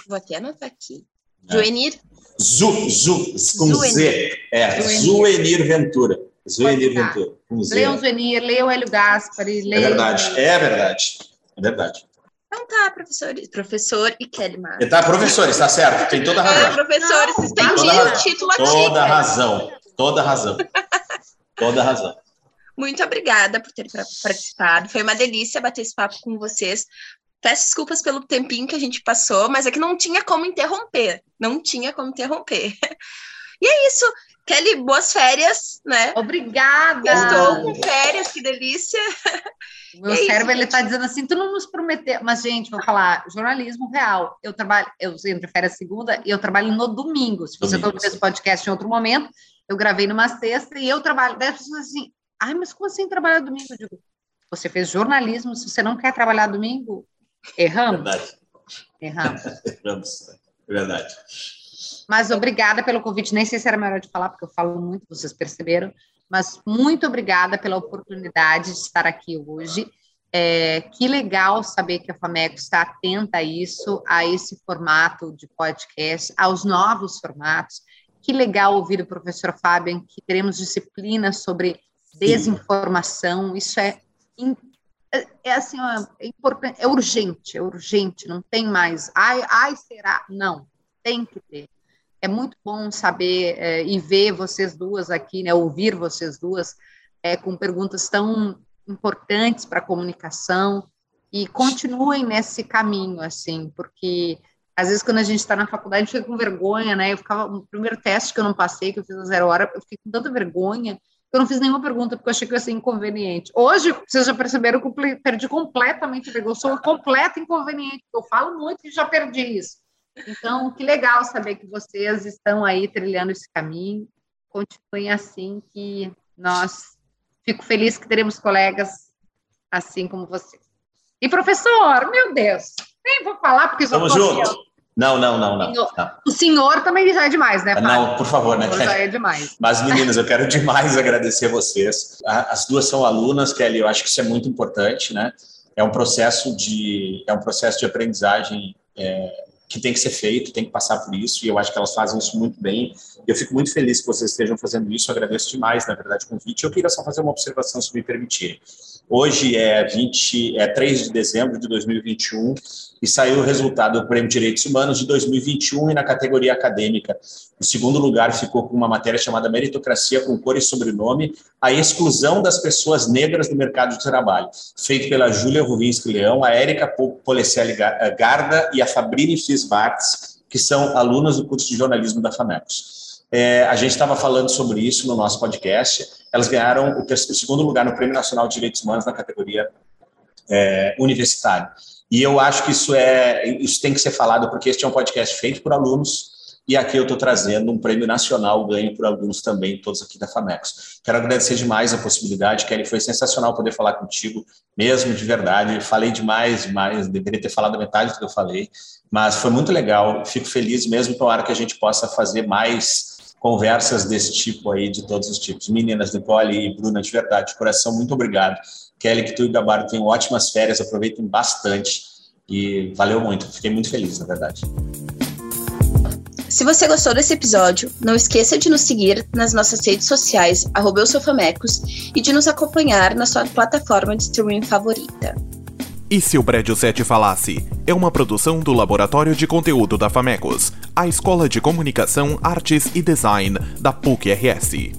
Vou até anotar aqui. É. Zuenir? Zu, zu, com Zuenir. Z. É, Zuenir Ventura. Zuenir Ventura. Com Z. Leiam Zuenir, leiam Hélio Gaspari. Leiam... É verdade, é verdade. É verdade. Então tá, professor, professor e Kelly Mar. Tá, professores, está certo, tem toda a razão. É, professores, vocês têm o título aqui. Toda a razão. Toda razão. Toda razão. Muito obrigada por ter participado. Foi uma delícia bater esse papo com vocês. Peço desculpas pelo tempinho que a gente passou, mas é que não tinha como interromper. Não tinha como interromper. E é isso. Kelly, boas férias, né? Obrigada. Estou com férias, que delícia. Meu é cérebro ele está dizendo assim, tu não nos prometeu, mas gente, vou falar, jornalismo real. Eu trabalho, eu entre férias segunda e eu trabalho no domingo. Se você está ouvindo esse podcast em outro momento, eu gravei numa sexta e eu trabalho. Daí as pessoas assim, ai, mas como assim trabalhar domingo? Eu digo, você fez jornalismo, se você não quer trabalhar domingo, erramos. Verdade. Erramos. erramos. É verdade. Mas obrigada pelo convite. Nem sei se era melhor de falar, porque eu falo muito, vocês perceberam. Mas muito obrigada pela oportunidade de estar aqui hoje. É, que legal saber que a FAMECO está atenta a isso, a esse formato de podcast, aos novos formatos. Que legal ouvir o professor Fabian que teremos disciplina sobre desinformação. Isso é, é, é assim, é importante, é urgente, é urgente, não tem mais. Ai, ai, será? Não, tem que ter. É muito bom saber é, e ver vocês duas aqui, né, ouvir vocês duas é, com perguntas tão importantes para a comunicação e continuem nesse caminho, assim, porque às vezes, quando a gente está na faculdade, a gente fica com vergonha, né? Eu ficava, no primeiro teste que eu não passei, que eu fiz a zero hora, eu fiquei com tanta vergonha, que eu não fiz nenhuma pergunta, porque eu achei que ia ser inconveniente. Hoje, vocês já perceberam que eu perdi completamente a vergonha, eu sou completo inconveniente, eu falo muito e já perdi isso. Então, que legal saber que vocês estão aí trilhando esse caminho, continuem assim, que nós, fico feliz que teremos colegas assim como vocês. E professor, meu Deus, nem vou falar porque já Tamo junto. Não, não, não, não, não. O senhor também já é demais, né, Fábio? Não, por favor, né, Kelly? Já é demais. Mas, meninas, eu quero demais agradecer vocês. As duas são alunas, Kelly, eu acho que isso é muito importante, né? É um processo de, é um processo de aprendizagem é, que tem que ser feito, tem que passar por isso, e eu acho que elas fazem isso muito bem. Eu fico muito feliz que vocês estejam fazendo isso, eu agradeço demais, na verdade, o convite. Eu queria só fazer uma observação, se me permitirem. Hoje é 20, é 3 de dezembro de 2021 e saiu o resultado do Prêmio Direitos Humanos de 2021 e na categoria acadêmica. O segundo lugar ficou com uma matéria chamada Meritocracia com cor e sobrenome, a exclusão das pessoas negras do mercado de trabalho, feito pela Júlia Ruvinski Leão, a Érica Policelli Garda e a Fabrini Fisbartz, que são alunas do curso de jornalismo da FAMECOS. É, a gente estava falando sobre isso no nosso podcast. Elas ganharam o, terceiro, o, segundo lugar no Prêmio Nacional de Direitos Humanos na categoria é, universitária. E eu acho que isso é isso tem que ser falado porque este é um podcast feito por alunos e aqui eu estou trazendo um prêmio nacional ganho por alunos também, todos aqui da Famecos. Quero agradecer demais a possibilidade, Kelly, foi sensacional poder falar contigo, mesmo de verdade. Falei demais, demais, deveria ter falado a metade do que eu falei, mas foi muito legal. Fico feliz mesmo, tomara que a gente possa fazer mais conversas desse tipo aí, de todos os tipos. Meninas, Nicole e Bruna, de verdade, de coração, muito obrigado. Kelly, que tu e Gabardo tenham ótimas férias, aproveitem bastante e valeu muito. Fiquei muito feliz, na verdade. Se você gostou desse episódio, não esqueça de nos seguir nas nossas redes sociais, arroba e de nos acompanhar na sua plataforma de streaming favorita. E se o Prédio 7 falasse? É uma produção do Laboratório de Conteúdo da Famecos, a Escola de Comunicação, Artes e Design da PUC-RS.